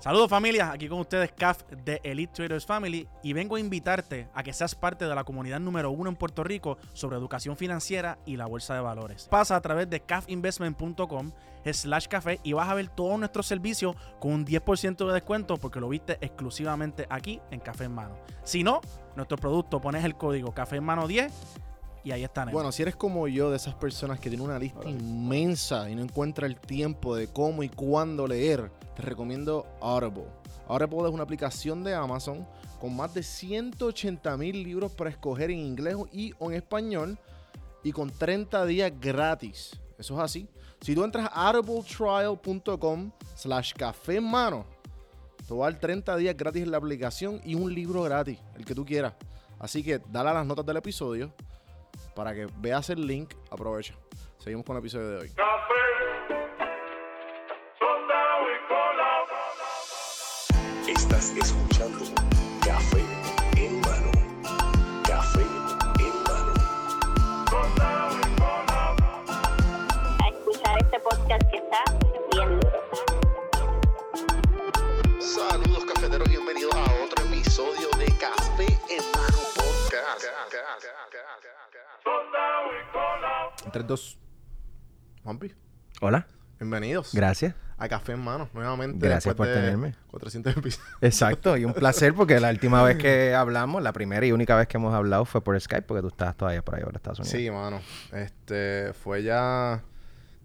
Saludos familia, aquí con ustedes CAF de Elite Traders Family y vengo a invitarte a que seas parte de la comunidad número uno en Puerto Rico sobre educación financiera y la bolsa de valores. Pasa a través de cafinvestment.com slash café y vas a ver todos nuestros servicios con un 10% de descuento porque lo viste exclusivamente aquí en Café en Mano. Si no, nuestro producto pones el código Café en Mano 10 y ahí está. Bueno, si eres como yo, de esas personas que tienen una lista inmensa y no encuentra el tiempo de cómo y cuándo leer, te recomiendo Audible. Audible es una aplicación de Amazon con más de 180 mil libros para escoger en inglés y en español y con 30 días gratis. Eso es así. Si tú entras a audibletrial.com slash café en mano, te va a dar 30 días gratis en la aplicación y un libro gratis, el que tú quieras. Así que dale a las notas del episodio para que veas el link. Aprovecha. Seguimos con el episodio de hoy. Estás escuchando Café en mano. Café en mano. a escuchar este podcast que está bien. Saludos cafeteros, bienvenidos a otro episodio de Café en mano podcast. 3, 2. Juanpi, Hola, bienvenidos gracias. A Café en Mano nuevamente. Gracias por de tenerme. 400 episodios. Exacto, y un placer porque la última vez que hablamos, la primera y única vez que hemos hablado fue por Skype porque tú estabas todavía por ahí por Estados Unidos. Sí, mano. Este fue ya,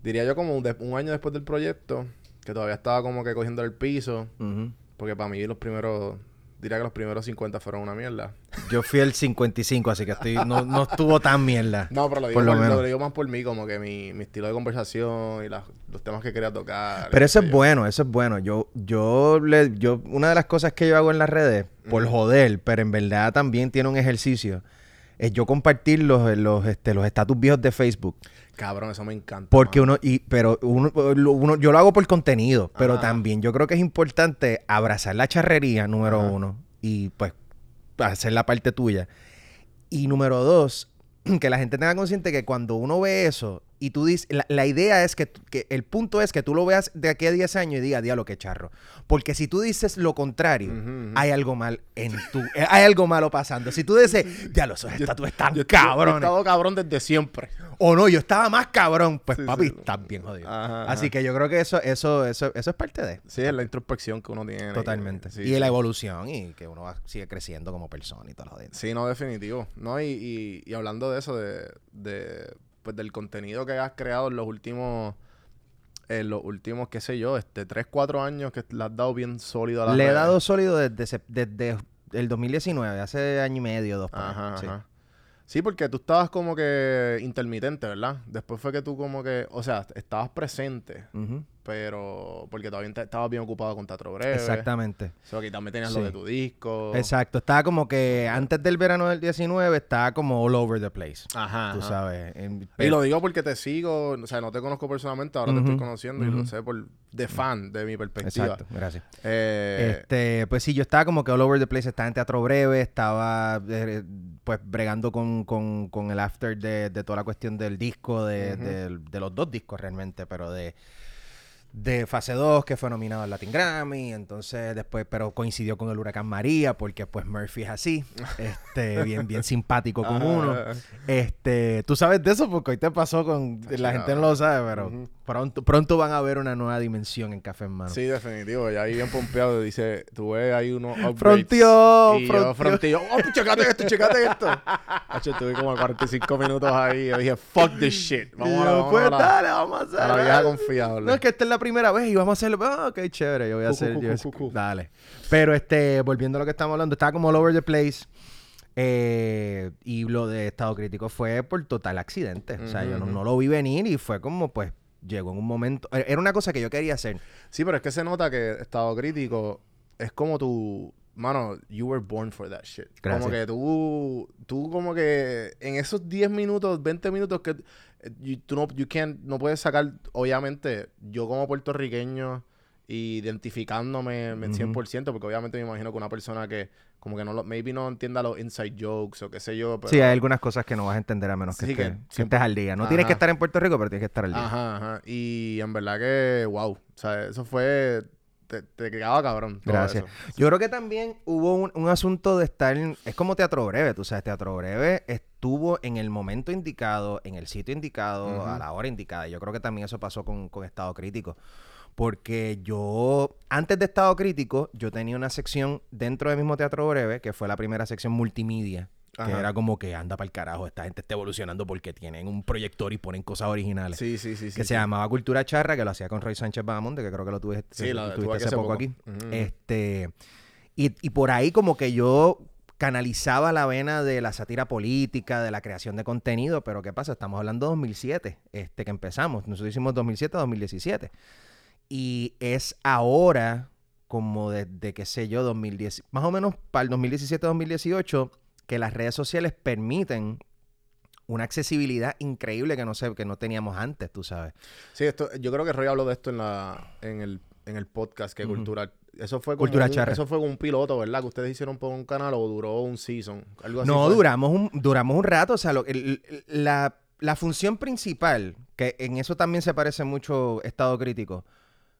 diría yo, como un, de- un año después del proyecto, que todavía estaba como que cogiendo el piso, Ujú. porque para mí los primeros, diría que los primeros 50 fueron una mierda. Yo fui el 55, así que estoy no, no estuvo tan mierda. No, pero lo digo, Por lo por- menos. lo digo más por mí, como que mi, mi estilo de conversación y las- los temas que quería tocar. Pero eso es yo. bueno, eso es bueno. Yo, yo, le, yo, una de las cosas que yo hago en las redes, por joder, pero en verdad también tiene un ejercicio, es yo compartir los, los, este, los estatus viejos de Facebook. Cabrón, eso me encanta. Porque mano. uno, y, pero uno, yo lo hago por contenido, pero Ajá. también yo creo que es importante abrazar la charrería, número Ajá. uno, y pues hacer la parte tuya. Y número dos, que la gente tenga consciente que cuando uno ve eso, y tú dices, la, la idea es que, que el punto es que tú lo veas de aquí a 10 años y digas, diablo, qué charro. Porque si tú dices lo contrario, hay algo mal en tu, eh, hay algo malo pasando. Si tú dices, diablo, esos estatuas están Yo- yo- Yo he cabrones. estado cabrón desde siempre. O no, yo estaba más cabrón. Pues Sí, papi, sí. estás bien jodido. Ajá, Así ajá. que yo creo que eso, eso, eso, eso es parte de. Sí, es la introspección que uno tiene. Totalmente. Sí, y la evolución y que uno va- sigue creciendo como persona y todo lo demás. Sí, no, definitivo. No, y, y, y hablando de eso, de, de pues del contenido que has creado en los últimos, en los últimos, qué sé yo, este, 3, 4 años que le has dado bien sólido a las Le he dado sólido desde, sep- desde el 2019, hace año y medio, dos. Ajá, Sí. ajá. Sí, porque tú estabas como que intermitente, ¿verdad? Después fue que tú como que, o sea, estabas presente, Ujú. pero porque todavía estabas bien ocupado con Teatro Breve. Exactamente. So, que también tenías Sí. lo de tu disco. Exacto. Estaba como que antes del verano del 19, estaba como all over the place. Ajá. Tú ajá. sabes. En- Y lo digo porque te sigo, o sea, no te conozco personalmente, ahora te estoy conociendo y lo sé por de fan de mi perspectiva. Exacto, gracias. Eh, Este, pues sí, yo estaba como que all over the place, estaba en teatro breve, estaba eh, pues bregando con, con- con el after de, de toda la cuestión del disco, de, de los dos discos realmente, pero de, de fase 2 que fue nominado al Latin Grammy, entonces después, pero coincidió con el huracán María, porque pues Murphy es así, este, bien, bien simpático con Ajá. uno. Este, tú sabes de eso porque hoy te pasó con, la gente no lo sabe, pero. Pronto, pronto van a ver una nueva dimensión en Café en Mano. Sí, definitivo. Ya ahí bien pompeado dice, tú ves ahí unos upgrades. Fronteó, y fronteó. yo fronteó. Oh, pues checate esto, checate esto. Hacho, estuve como 45 minutos ahí. Yo dije, fuck this shit. Vamos a yo, la, vamos pues a la, dale, vamos a hacer. a la vieja confiable. No, es que esta es la primera vez y vamos a hacerlo. Ah, ok, chévere. Yo voy a Cu, hacer. cu, yo- cu. Dale. Pero este, volviendo a lo que estamos hablando, estaba como all over the place. eh, y lo de estado crítico fue por total accidente. o sea, yo no, no lo vi venir y fue como, pues, llegó en un momento. e- Era una cosa que yo quería hacer. Sí, pero es que se nota que estado crítico es como tu. Mano, you were born for that shit. Gracias. Como que tú, tú como que en esos 10 minutos, 20 minutos que eh, you- tú no, you can't- no puedes sacar, obviamente, yo como puertorriqueño, identificándome me- Ujú. 100%, porque obviamente me imagino que una persona que como que no lo, maybe no entienda los inside jokes o qué sé yo, pero... sí, hay algunas cosas que no vas a entender a menos que, Sí, estés, que siempre- estés al día. No tienes que estar en Puerto Rico, pero tienes que estar al día. Ajá, ajá. Y en verdad que, wow. O sea, eso fue... Te, te quedaba cabrón. todo Gracias. eso. Yo creo que también hubo un, un asunto de estar. Es como Teatro Breve, tú sabes. Teatro Breve estuvo en el momento indicado, en el sitio indicado, a la hora indicada. Yo creo que también eso pasó con, con Estado Crítico. Porque yo, antes de Estado Crítico, yo tenía una sección dentro del mismo Teatro Breve, que fue la primera sección multimedia. Que era como que anda para el carajo, esta gente está evolucionando porque tienen un proyector y ponen cosas originales Sí, sí, sí. que sí, se sí. llamaba Cultura Charra, que lo hacía con Roy Sánchez Bahamonde, que creo que lo tuve, Sí, lo tuviste hace poco, poco. aquí. Este, y, y por ahí como que yo canalizaba la vena de la sátira política, de la creación de contenido, pero ¿qué pasa? Estamos hablando de 2007, este, que empezamos. Nosotros hicimos 2007-2017. Y es ahora, como desde, qué sé yo, 2010, más o menos para el 2017-2018, que las redes sociales permiten una accesibilidad increíble que no sé, que no teníamos antes, tú sabes. Sí, esto, yo creo que Roy habló de esto en la en el, en el podcast que Ujú. Cultura. Eso fue como Cultura un, Charra. eso fue como un piloto, ¿verdad? Que ustedes hicieron por un canal o duró un season. Algo así. No, fue. duramos un, duramos un rato. O sea, lo- el- el- la, la función principal, que en eso también se parece mucho Estado Crítico,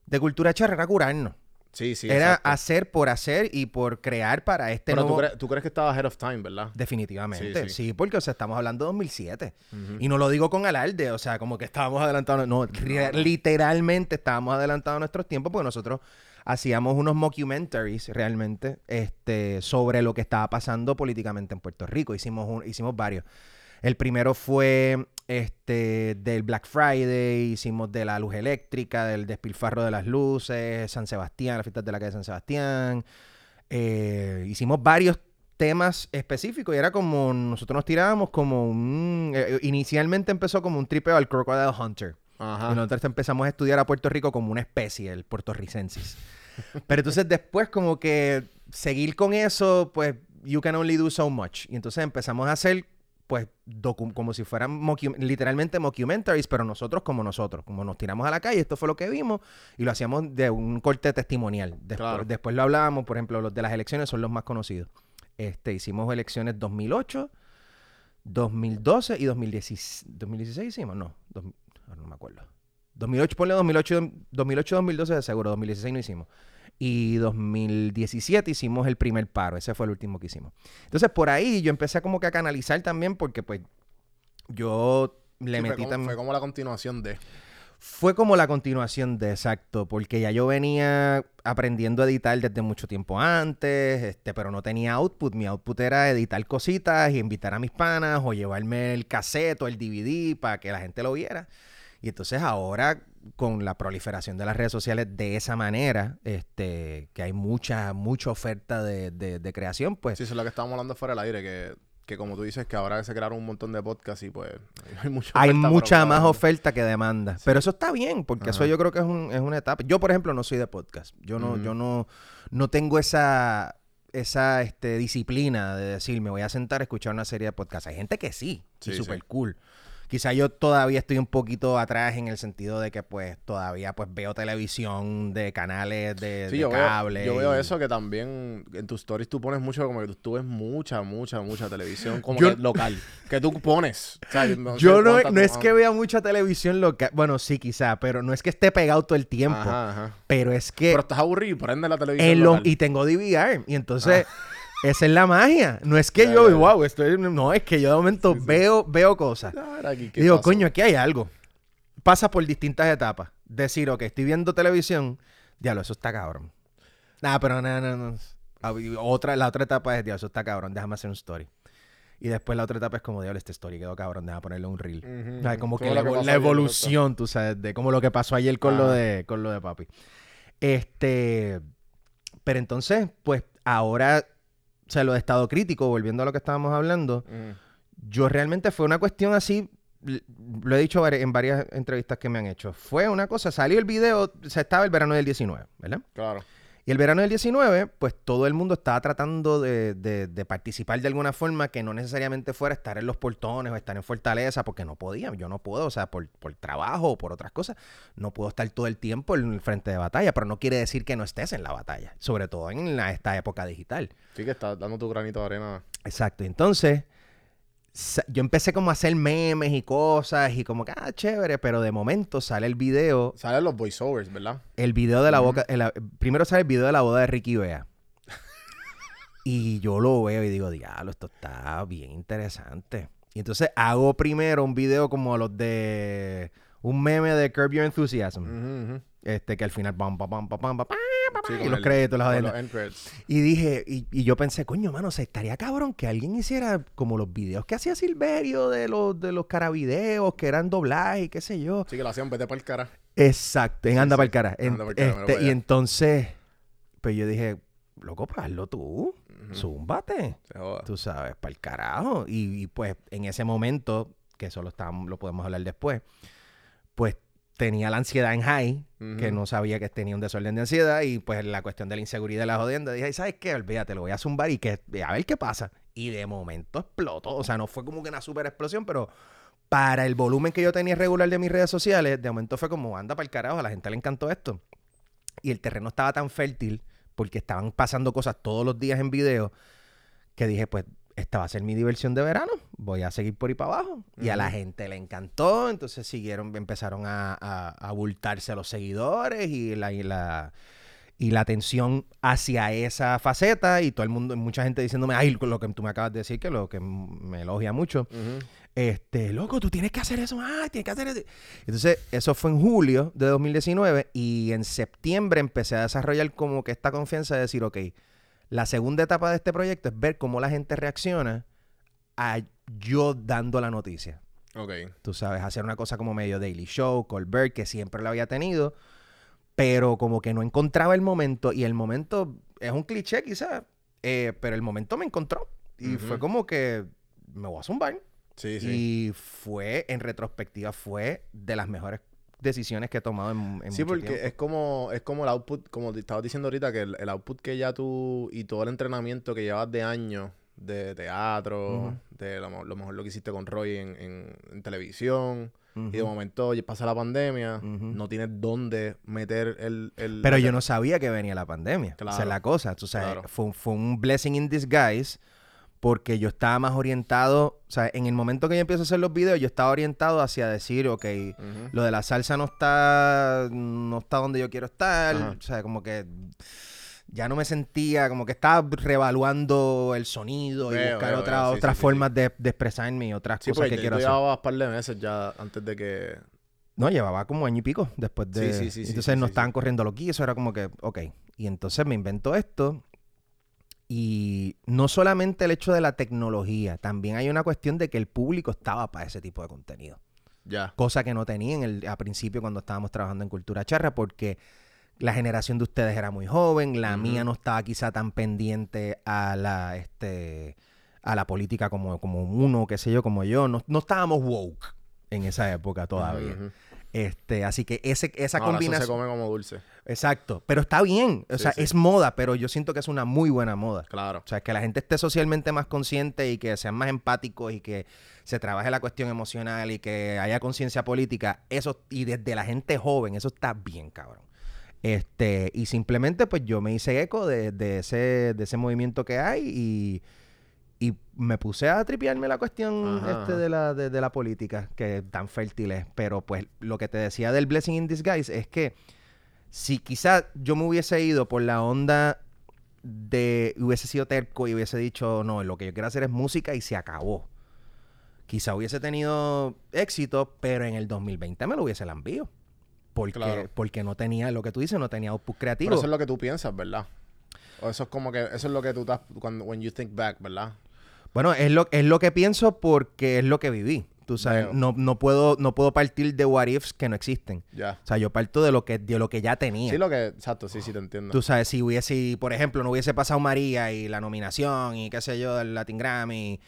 de Cultura Charra era curarnos. Sí, sí. era exacto. hacer por hacer y por crear para este Pero tú, nuevo... tú crees que estaba ahead of time, ¿verdad? Definitivamente, Sí, sí, sí. porque o sea, estamos hablando de 2007. Ujú. Y no lo digo con alarde, o sea, como que estábamos adelantados. No, literalmente estábamos adelantados a nuestros tiempos porque nosotros hacíamos unos mockumentaries realmente este, sobre lo que estaba pasando políticamente en Puerto Rico. Hicimos, un- hicimos varios. El primero fue este del Black Friday, hicimos de la luz eléctrica, del despilfarro de las luces, San Sebastián, las fiestas de la calle San Sebastián. Eh, hicimos varios temas específicos y era como nosotros nos tirábamos como un eh, inicialmente empezó como un tripeo al Crocodile Hunter Ajá. y nosotros empezamos a estudiar a Puerto Rico como una especie el puertorricensis pero entonces después como que seguir con eso pues you can only do so much y entonces empezamos a hacer pues como si fueran literalmente mockumentaries pero nosotros como nosotros como nos tiramos a la calle esto fue lo que vimos y lo hacíamos de un corte testimonial después, Claro. después lo hablábamos por ejemplo los de las elecciones son los más conocidos este, hicimos elecciones 2008, 2012 y 2016. ¿2016 hicimos? No, dos- ahora no me acuerdo. 2008, ponle 2008, 2008, 2012 de seguro, 2016 no hicimos. Y 2017 hicimos el primer paro, ese fue el último que hicimos. Entonces por ahí yo empecé como que a canalizar también porque pues yo le Sí, fue, metí como, también... fue como la continuación de. Fue como la continuación de exacto, porque ya yo venía aprendiendo a editar desde mucho tiempo antes, este, pero no tenía output. Mi output era editar cositas y invitar a mis panas o llevarme el cassette o el DVD para que la gente lo viera. Y entonces ahora, con la proliferación de las redes sociales de esa manera, este, que hay mucha, mucha oferta de, de- de creación, pues Sí, eso es lo que estábamos hablando fuera del aire, que, que como tú dices, que ahora se crearon un montón de podcasts y pues hay mucha hay oferta, mucha más oferta que demanda. Pero eso está bien, porque eso yo creo que es, un- es una etapa. Yo, por ejemplo, no soy de podcast. Yo no, yo no, no tengo esa, esa este, disciplina de decir, me voy a sentar a escuchar una serie de podcasts. Hay gente que sí, y Sí, súper sí. cool. Quizá yo todavía estoy un poquito atrás en el sentido de que pues todavía pues veo televisión de canales de, Sí, de yo cable. veo, yo veo y- eso que también en tus stories tú pones mucho, como que tú, tú ves mucha, mucha, mucha televisión como Yo- que local. Que tú pones. O sea, no sé Yo no, no es que vea mucha televisión local. Bueno, sí, quizá, pero no es que esté pegado todo el tiempo. Ajá, ajá. Pero es que Pero estás aburrido, prende la televisión en lo- local. y tengo DVR. Y entonces, esa es la magia. No es que yo, wow, estoy. No, es que yo de momento veo, veo cosas. Ah, era aquí, Y ¿qué digo, pasó? coño, aquí hay algo. Pasa por distintas etapas. Decir, ok, estoy viendo televisión. Diablo, eso está cabrón. Nah, pero no, no, no. Ah, Otra, la otra etapa es, diablo, eso está cabrón, déjame hacer un story. Y después la otra etapa es como, diablo, este story quedó cabrón, déjame ponerle un reel. Como que la, que evolución, tú sabes, de como lo que pasó ayer con, lo de, con lo de papi. Este, pero entonces, pues ahora, sea, lo de estado crítico, volviendo a lo que estábamos hablando, yo realmente fue una cuestión así lo he dicho en varias entrevistas que me han hecho. Fue una cosa, salió el video, o sea, estaba el verano del 19, ¿verdad? Claro. Y el verano del 19, pues todo el mundo estaba tratando de, de- de participar de alguna forma que no necesariamente fuera estar en los portones o estar en Fortaleza, porque no podía, yo no puedo, o sea, por, por trabajo o por otras cosas, no puedo estar todo el tiempo en el frente de batalla, pero no quiere decir que no estés en la batalla, sobre todo en la- esta época digital. Sí que estás dando tu granito de arena. Exacto. Entonces, yo empecé como a hacer memes y cosas y como que, ah, chévere, pero de momento sale el video, Salen los voiceovers, ¿verdad? el video de la boca, el- primero sale el video de la boda de Ricky Bea. y yo lo veo y digo, diablo, esto está bien interesante. Y entonces hago primero un video como los de un meme de Curb Your Enthusiasm. Ujú. Este que al final pam, pam, pam, pam, pam, pam, Sí, y los el- créditos, las credits. Y dije, y, y yo pensé, coño, mano, se estaría cabrón que alguien hiciera como los videos que hacía Silverio de los, de los caravideos, que eran doblajes y qué sé yo. Sí, que lo hacían, vete para el cara. Exacto, en Sí, Anda sí. para el cara. En- cara, este, y entonces, pues yo dije, loco, pues hazlo tú, zúmbate, Se joda. tú sabes, para el carajo. Y, y, pues en ese momento, que eso lo, estábamos- lo podemos hablar después, pues tenía la ansiedad en high, que no sabía que tenía un desorden de ansiedad y pues la cuestión de la inseguridad y la jodienda. Dije, "Ay, ¿sabes qué? Olvídate, lo voy a zumbar y que, a ver qué pasa. Y de momento explotó. O sea, no fue como que una super explosión, pero para el volumen que yo tenía regular de mis redes sociales, de momento fue como, anda para el carajo, a la gente le encantó esto. Y el terreno estaba tan fértil porque estaban pasando cosas todos los días en video que dije, pues esta va a ser mi diversión de verano, voy a seguir por ahí para abajo. Y a la gente le encantó, entonces siguieron, empezaron a, a, a abultarse los seguidores y la, y la y la atención hacia esa faceta y todo el mundo, mucha gente diciéndome, ay, lo que tú me acabas de decir, que lo que me elogia mucho, este, loco, tú tienes que hacer eso, ah, tienes que hacer eso. Entonces, eso fue en julio de 2019 y en septiembre empecé a desarrollar como que esta confianza de decir, ok, la segunda etapa de este proyecto es ver cómo la gente reacciona a yo dando la noticia. Ok. Tú sabes, hacer una cosa como medio Daily Show, Colbert, que siempre lo había tenido, pero como que no encontraba el momento y el momento es un cliché quizás, eh, pero el momento me encontró y fue como que me voy a zumbar. Sí, sí. Y fue, en retrospectiva, fue de las mejores decisiones que he tomado en, en Sí, mucho porque tiempo. es como, es como el output, como te estabas diciendo ahorita, que el, el output que ya tú y todo el entrenamiento que llevas de años de teatro, Ujú. de lo, lo mejor lo que hiciste con Roy en, en- en televisión, y de momento pasa la pandemia, Ujú. no tienes dónde meter el... el Pero yo no sabía que venía la pandemia. Esa Claro. es la cosa. Tú sabes, Claro. fue, fue un blessing in disguise porque yo estaba más orientado. O sea, en el momento que yo empiezo a hacer los videos, yo estaba orientado hacia decir, ok, lo de la salsa no está, no está donde yo quiero estar. O sea, como que ya no me sentía, como que estaba reevaluando el sonido y buscar veo, otra- veo. Sí, otras sí, sí, formas De, de expresarme y otras cosas que quiero hacer. llevabas un par de meses ya antes de que... No, llevaba como año y pico después de... Sí, sí, sí, entonces no estaban corriendo los eso era como que, ok. Y entonces me invento esto. Y no solamente el hecho de la tecnología, también hay una cuestión de que el público estaba para ese tipo de contenido. Ya. Cosa que no tenía en el, a principio cuando estábamos trabajando en Cultura Charra, porque la generación de ustedes era muy joven, la mía no estaba quizá tan pendiente a la, este, a la política como, como uno, qué sé yo, como yo. No, no estábamos woke en esa época todavía. Este, así que ese, esa Ahora eso combinación. se come como dulce. Exacto. Pero está bien. O Sí, sea, sí. es moda, pero yo siento que es una muy buena moda. Claro. O sea, que la gente esté socialmente más consciente y que sean más empáticos y que se trabaje la cuestión emocional y que haya conciencia política, eso, y desde la gente joven, eso está bien, cabrón. Este, y simplemente, pues yo me hice eco de, de ese, de ese movimiento que hay y, y me puse a tripearme la cuestión Ajá, este de la, de, de la política, que tan fértil es. Pero pues lo que te decía del Blessing in Disguise es que si quizás yo me hubiese ido por la onda de hubiese sido terco y hubiese dicho, no, lo que yo quiero hacer es música y se acabó. Quizá hubiese tenido éxito, pero en el 2020 me lo hubiese lambido. Porque, Claro. porque no tenía, lo que tú dices, no tenía output creativo. Pero eso es lo que tú piensas, ¿verdad? O eso es como que... Eso es lo que tú estás... Cuando... When you think back, ¿verdad? Bueno, es lo, es lo que pienso porque es lo que viví. Tú sabes, no, no, puedo, no puedo partir de what ifs que no existen. Ya. O sea, yo parto de lo que, de lo que ya tenía. Sí, lo que... Exacto, sí, sí, te entiendo. Tú sabes, si hubiese, por ejemplo, no hubiese pasado María y la nominación y qué sé yo, del Latin Grammy,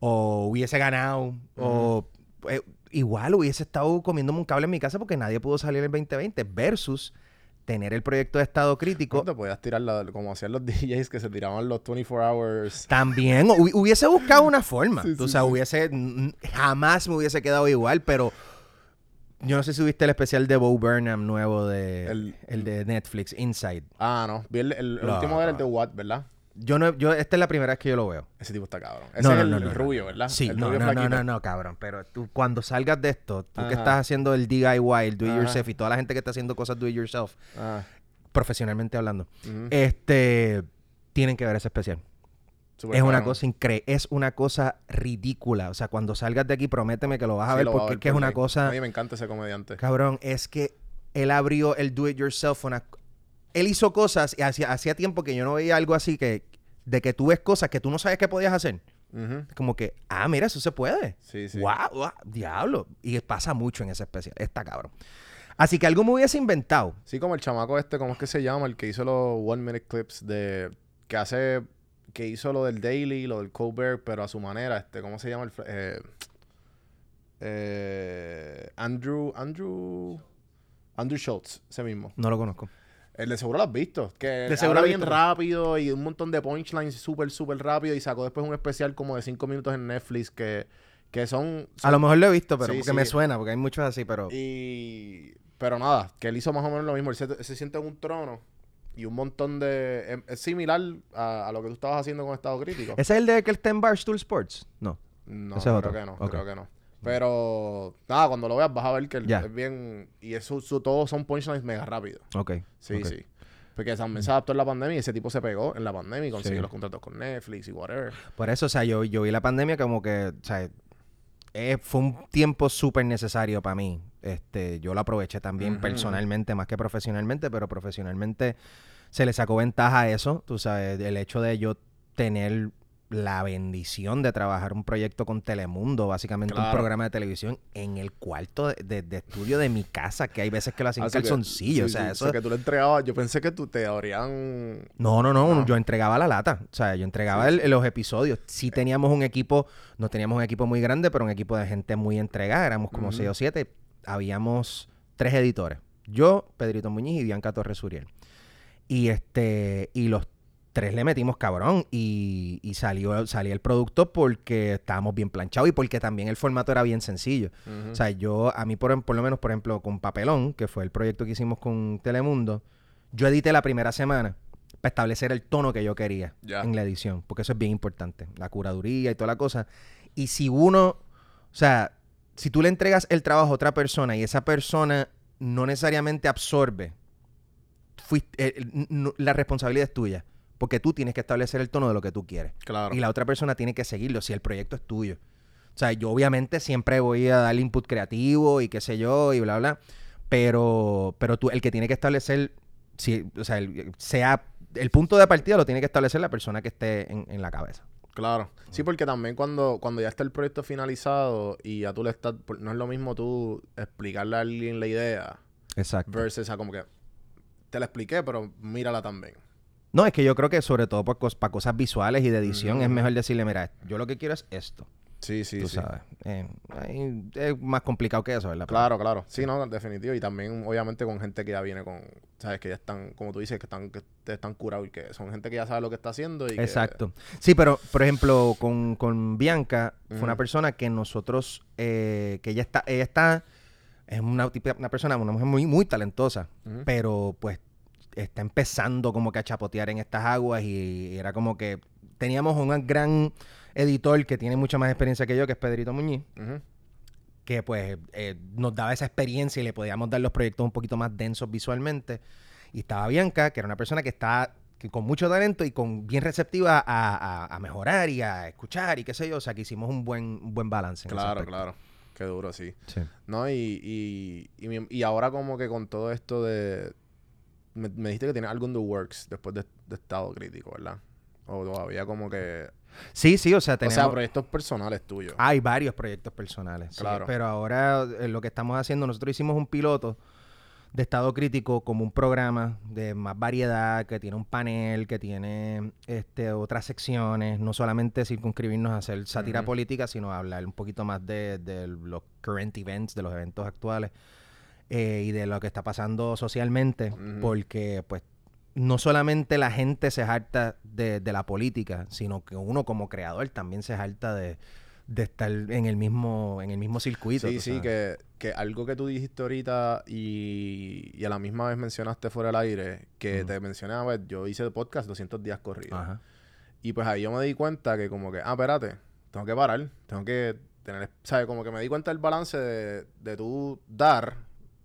o hubiese ganado, o eh, igual hubiese estado comiéndome un cable en mi casa porque nadie pudo salir el 2020 versus tener el proyecto de estado crítico. ¿Cómo te podías tirar la- como hacían los DJs que se tiraban los 24 hours? También hu- hubiese buscado una forma. Sí, Tú sí, sabes, sí. hubiese jamás me hubiese quedado igual, pero yo no sé si viste el especial de Bo Burnham nuevo de el, El- de Netflix Inside. Ah, no. Vi el, el- el No, último era el de no. Watt, ¿verdad? Yo no yo esta es la primera vez que yo lo veo. Ese tipo está cabrón. Ese No, es no, el, rubio, ¿verdad? Sí, el no, rubio no, no, no, no, cabrón. Pero tú, cuando salgas de esto, tú que estás haciendo el DIY, el do it Ajá. yourself y toda la gente que está haciendo cosas do it yourself, Ah, profesionalmente hablando, este, tienen que ver ese especial. Es una cosa increíble, es una cosa ridícula. O sea, cuando salgas de aquí, prométeme que lo vas a Sí, ver a porque ver es que es una cosa... A mí me encanta ese comediante. Cabrón, es que él abrió el do it yourself. Una... Él hizo cosas y hacía, hacía tiempo que yo no veía algo así que de que tú ves cosas que tú no sabes que podías hacer. Como que, ah, mira, eso se puede. Sí, sí. Wow, wow, diablo. Y pasa mucho en ese especial. Está cabrón. Así que algo me hubiese inventado. Sí, como el chamaco este, ¿cómo es que se llama? El que hizo los One Minute Clips de... Que hace... Que hizo lo del Daily, lo del Colbert, pero a su manera. Este, ¿Cómo se llama? El, eh, eh, Andrew... Andrew... Andrew Schultz, ese mismo. No lo conozco. El de seguro lo has visto. Que De seguro habla bien visto. rápido y un montón de punchlines súper, súper rápido. Y sacó después un especial como de cinco minutos en Netflix que, que son... A lo mejor lo he visto, pero Sí, porque sí. me suena, porque hay muchos así, pero. Y... Pero nada, que él hizo más o menos lo mismo. Él se, se siente en un trono y un montón de... em- Es, similar a, a lo que tú estabas haciendo con Estado Crítico. ¿Ese es el de que él está en Barstool Sports? No. No, ese es creo otro. que no, creo que no. Pero nada, cuando lo veas vas a ver que es bien... Y eso, su, todos son punchlines mega rápido. Ok. Sí, sí. Porque también se adaptó en la pandemia y ese tipo se pegó en la pandemia y consiguió Sí. los contratos con Netflix y whatever. Por eso, o sea, yo, yo vi la pandemia como que, o sea, eh, fue un tiempo súper necesario para mí. Este, yo lo aproveché también personalmente, más que profesionalmente, pero profesionalmente se le sacó ventaja a eso, tú sabes, el hecho de yo tener la bendición de trabajar un proyecto con Telemundo, básicamente un programa de televisión en el cuarto de, de- de estudio de mi casa, que hay veces que lo hacen que- calzoncillo, o sea, sí, eso... que tú le entregabas, yo pensé que tú te habrían... No, no, no, No. yo entregaba la lata. O sea, yo entregaba el- los episodios. Sí teníamos un equipo, no teníamos un equipo muy grande, pero un equipo de gente muy entregada. Éramos como Ujú. seis o siete. Habíamos tres editores. Yo, Pedrito Muñiz y Bianca Torres Suriel. Y este, y los tres le metimos cabrón. Y, y salió, salió el producto porque estábamos bien planchados y porque también el formato era bien sencillo. O sea, yo, a mí por, por lo menos, por ejemplo, con Papelón, que fue el proyecto que hicimos con Telemundo, yo edité la primera semana para establecer el tono que yo quería en la edición, porque eso es bien importante, la curaduría y toda la cosa. Y si uno, o sea, si tú le entregas el trabajo a otra persona y esa persona no necesariamente absorbe, fuiste- eh, n- la responsabilidad es tuya, porque tú tienes que establecer el tono de lo que tú quieres. claro. Y la otra persona tiene que seguirlo si el proyecto es tuyo. O sea, yo obviamente siempre voy a dar input creativo y qué sé yo y bla, bla. Pero, pero tú, el que tiene que establecer, si, o sea, el, sea, el punto de partida lo tiene que establecer la persona que esté en, en la cabeza. Claro. Sí, porque también cuando, cuando ya está el proyecto finalizado y ya tú le estás... No es lo mismo tú explicarle a alguien la idea Exacto. versus a como que... Te la expliqué, pero mírala también. No, es que yo creo que sobre todo por cos- para cosas visuales y de edición es mejor decirle, mira, yo lo que quiero es esto. Sí, sí, tú sí. sabes. Eh, es más complicado que eso, ¿verdad? Claro, claro. Sí, no, definitivo. Y también, obviamente, con gente que ya viene con... ¿Sabes? Que ya están, como tú dices, que están, que te están curados y que son gente que ya sabe lo que está haciendo y que- Exacto. Sí, pero por ejemplo, con, con Bianca fue una persona que nosotros, eh, que ella está, ella está, es una, una persona, una mujer muy, muy talentosa, pero pues está empezando como que a chapotear en estas aguas y, era como que teníamos un gran editor que tiene mucha más experiencia que yo, que es Pedrito Muñiz, que pues eh, nos daba esa experiencia y le podíamos dar los proyectos un poquito más densos visualmente. Y estaba Bianca, que era una persona que está que con mucho talento y con bien receptiva a, a- a mejorar y a escuchar y qué sé yo. O sea, que hicimos un buen, un buen balance. Claro, claro. Qué duro, sí. Sí. ¿No? Y, y, y ahora como que con todo esto de... Me, me dijiste que tienes algo en the works después de, de estado crítico, ¿verdad? O todavía como que... sí, sí, o sea, O tenemos... sea, proyectos personales tuyos. Hay varios proyectos personales. sí, Claro. pero ahora eh, lo que estamos haciendo, nosotros hicimos un piloto de estado crítico como un programa de más variedad, que tiene un panel, que tiene este, otras secciones, no solamente circunscribirnos a hacer sátira política, sino hablar un poquito más de, de los current events, de los eventos actuales eh, y de lo que está pasando socialmente, porque pues no solamente la gente se harta de, de la política, sino que uno como creador también se harta de, de estar en el mismo, en el mismo circuito. Sí, sí, que, que algo que tú dijiste ahorita y, y a la misma vez mencionaste fuera del aire, que Ujú. te mencioné, a ver, yo hice podcast 200 días corridos. Ajá. Y pues ahí yo me di cuenta que como que, ah, espérate, tengo que parar, tengo que tener, ¿sabes? Como que me di cuenta del balance de, de tú dar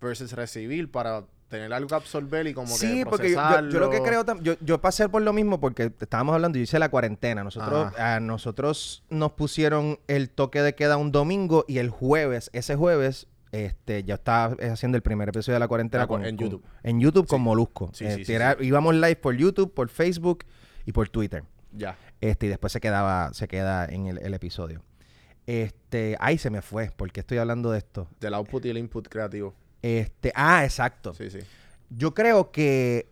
versus recibir para tener algo que absorber y como sí, que porque yo, yo- yo lo que procesarlo. creo, yo, yo pasé por lo mismo porque estábamos hablando, yo hice la cuarentena, nosotros, a nosotros nos pusieron el toque de queda un domingo y el jueves, ese jueves, este, ya estaba haciendo el primer episodio de la cuarentena Ah, con- con- en con- YouTube. en YouTube con. Molusco. Sí, Este, sí, era-. Íbamos live por YouTube, por Facebook y por Twitter. Ya. Este, y después se quedaba, se queda en el, el episodio. Este, ay, se me fue, porque estoy hablando de esto. Del output y el input creativo. Este, ah, exacto. Sí, sí. Yo creo que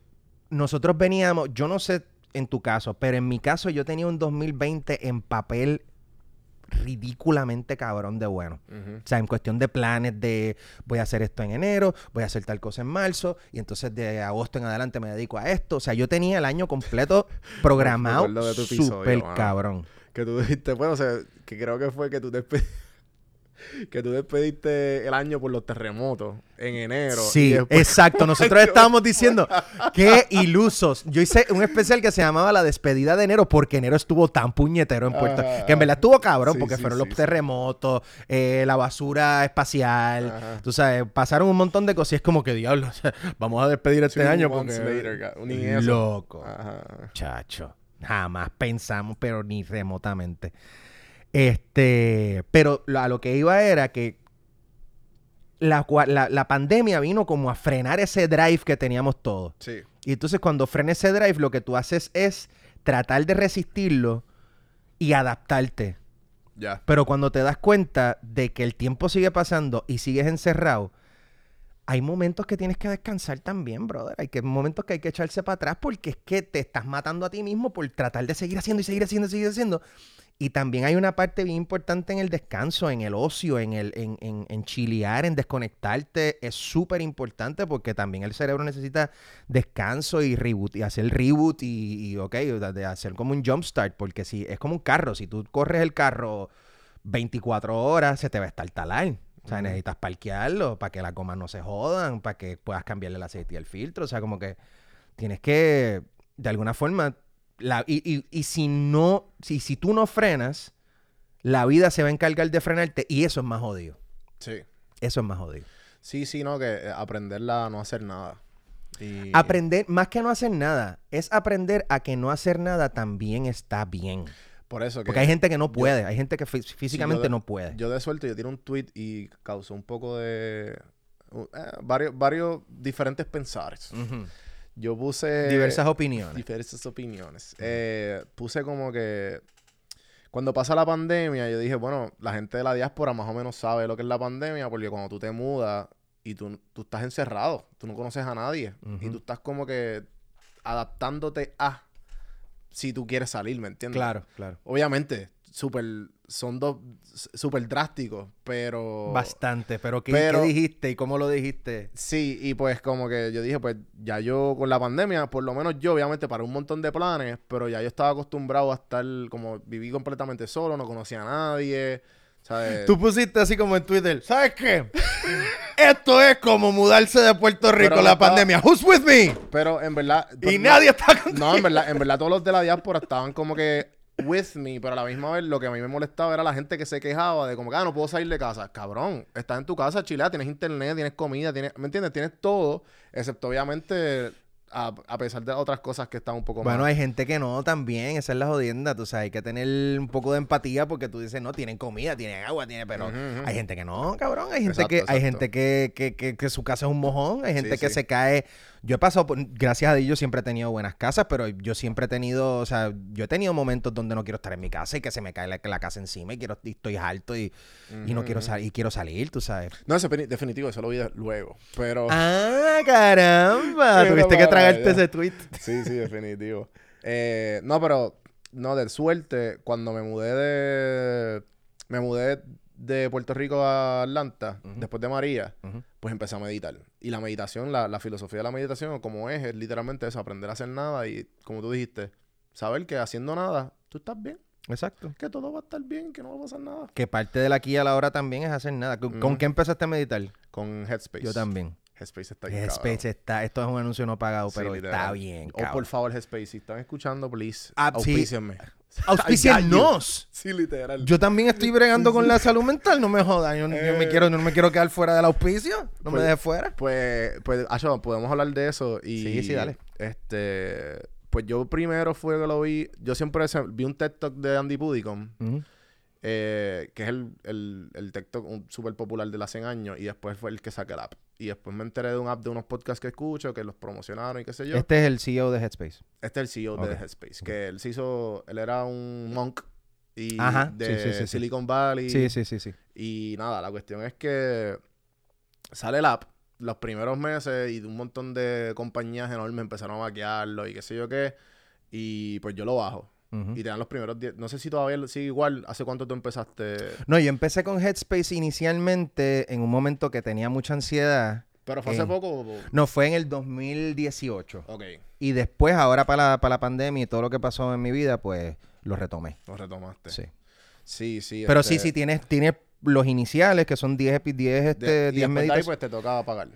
nosotros veníamos, yo no sé en tu caso, pero en mi caso yo tenía un 2020 en papel ridículamente cabrón de bueno. O sea, en cuestión de planes de voy a hacer esto en enero, voy a hacer tal cosa en marzo, y entonces de agosto en adelante me dedico a esto. O sea, yo tenía el año completo programado súper cabrón. Que tú dijiste, bueno, o sea, que creo que fue que tú despe- que tú despediste el año por los terremotos en enero. Sí, después- exacto. Nosotros estábamos diciendo, qué ilusos. Yo hice un especial que se llamaba La despedida de enero porque enero estuvo tan puñetero en Puerto Ajá. Que en verdad estuvo cabrón Sí, porque sí, fueron sí, los terremotos, eh, la basura espacial. Ajá. Tú sabes, pasaron un montón de cosas y es como que, diablo, vamos a despedir este Two año porque... later, ni eso. Loco. Ajá. Chacho. Jamás pensamos, pero ni remotamente. Este, pero a lo que iba era que la, la, la pandemia vino como a frenar ese drive que teníamos todos. Sí. Y entonces cuando frena ese drive, lo que tú haces es tratar de resistirlo y adaptarte. Pero cuando te das cuenta de que el tiempo sigue pasando y sigues encerrado, hay momentos que tienes que descansar también, brother. Hay que, momentos que hay que echarse para atrás porque es que te estás matando a ti mismo por tratar de seguir haciendo y seguir haciendo y seguir haciendo. Y también hay una parte bien importante en el descanso, en el ocio, en el en, en, en chilear, en desconectarte. Es súper importante porque también el cerebro necesita descanso y reboot, y hacer reboot y, y ok, de hacer como un jumpstart. Porque si es como un carro, si tú corres el carro 24 horas, se te va a estar talar. O sea, necesitas parquearlo para que las gomas no se jodan, para que puedas cambiarle el aceite y el filtro. O sea, como que tienes que, de alguna forma, la, y, y- y si no, si, si tú no frenas, la vida se va a encargar de frenarte y eso es más jodido. Sí. Eso es más jodido. Sí, sí, no, que eh, aprenderla a no hacer nada. Y... Aprender, más que no hacer nada, es aprender a que no hacer nada también está bien. Por eso que... Porque hay gente que no puede, hay gente que fí- Sí, yo físicamente de- no puede. Yo de suerte, yo tiré un tweet y causó un poco de... uh, eh, varios, varios diferentes pensares. Ujú. Yo puse... Diversas opiniones. Diversas opiniones. Eh, puse como que... Cuando pasa la pandemia, yo dije, bueno, la gente de la diáspora más o menos sabe lo que es la pandemia, porque cuando tú te mudas y tú, tú estás encerrado, tú no conoces a nadie, y tú estás como que adaptándote a si tú quieres salir, ¿me entiendes? Claro, claro. Obviamente, súper, son dos súper drásticos, pero... Bastante, pero ¿qué, Pero- qué dijiste y cómo lo dijiste? Sí, y pues como que yo dije, pues ya yo con la pandemia, por lo menos yo obviamente para un montón de planes, pero ya yo estaba acostumbrado a estar como viví completamente solo, no conocía a nadie, ¿sabes? Tú pusiste así como en Twitter, ¿sabes qué? Esto es como mudarse de Puerto Rico Pero la estaba- pandemia. Who's with me? Pero en verdad... Y pues, no- nadie está contigo. No, en verdad, en verdad todos los de la diáspora estaban como que with me, pero a la misma vez lo que a mí me molestaba era la gente que se quejaba de como que, ah, no puedo salir de casa. Cabrón, estás en tu casa, chilea, tienes internet, tienes comida, tienes, ¿me entiendes? Tienes todo, excepto obviamente a, a pesar de otras cosas que están un poco Bueno, hay gente que no también, esa es la jodienda, tú sabes, hay que tener un poco de empatía porque tú dices, no, tienen comida, tienen agua, tienen, pero hay gente que no, cabrón, hay gente Exacto, que hay gente que, que, que, que su casa es un mojón, hay gente Sí, que sí. se cae Yo he pasado, por- gracias a Dios, yo siempre he tenido buenas casas, pero yo siempre he tenido, o sea, yo he tenido momentos donde no quiero estar en mi casa y que se me cae la, la casa encima y quiero y estoy alto y, y no quiero salir y quiero salir, tú sabes. No, ese peni- definitivo, eso lo vi luego. Pero. Ah, caramba, Sí, tuviste no, que tragarte ese tweet. Sí, sí, definitivo. Eh, no, pero. No, de suerte, cuando me mudé de. Me mudé de Puerto Rico a Atlanta, después de María, pues empecé a meditar. Y la meditación, la, la filosofía de la meditación, como es, es literalmente eso, aprender a hacer nada y, como tú dijiste, saber que haciendo nada, tú estás bien, Exacto. que todo va a estar bien, que no va a pasar nada. Que parte de la aquí a la hora también es hacer nada. ¿Con, qué empezaste a meditar? Con Headspace. Yo también. Headspace está bien Headspace está, esto es un anuncio no pagado, Sí, pero literal. está bien. O por favor, Headspace, si están escuchando, please, Ah, sí. Auspíciennos. Sí, literal. Yo también estoy bregando con la salud mental, no me jodas. Yo, yo me Eh. quiero, no me quiero quedar fuera del auspicio. No me Pues- dejes fuera. Pues, pues, Acho, podemos hablar de eso y... Sí, sí, dale. Este... Pues yo primero fue que lo vi... Yo siempre vi un TED Talk de Andy Puddicombe, Ujú. Eh, que es el, el, el un- súper popular de hace años, y después fue el que saqué el app. Y después me enteré de un app de unos podcasts que escucho, que los promocionaron y qué sé yo. Este, Este es el CEO de Headspace. es el CEO de. Headspace, que él se hizo... Él era un monk y Ajá, de sí, sí, sí, sí. Silicon Valley. Sí, sí, sí, sí. Y nada, la cuestión es que sale el app los primeros meses y un montón de compañías enormes empezaron a maquearlo y qué sé yo qué. Y pues yo lo bajo. Y te dan los primeros 10. No sé si todavía sigue igual. ¿Hace cuánto tú empezaste? No, yo empecé con Headspace inicialmente en un momento que tenía mucha ansiedad. Pero fue hace poco. o- No, fue en el 2018. Ok, Y después, ahora para la, para la pandemia y todo lo que pasó en mi vida, pues lo retomé. lo retomaste. Sí. Sí, sí. Pero este, sí, sí, tienes, tienes los iniciales, que son 10, epi- 10, de- este, y 10 después de ahí, meditaciones. pues te tocaba pagar.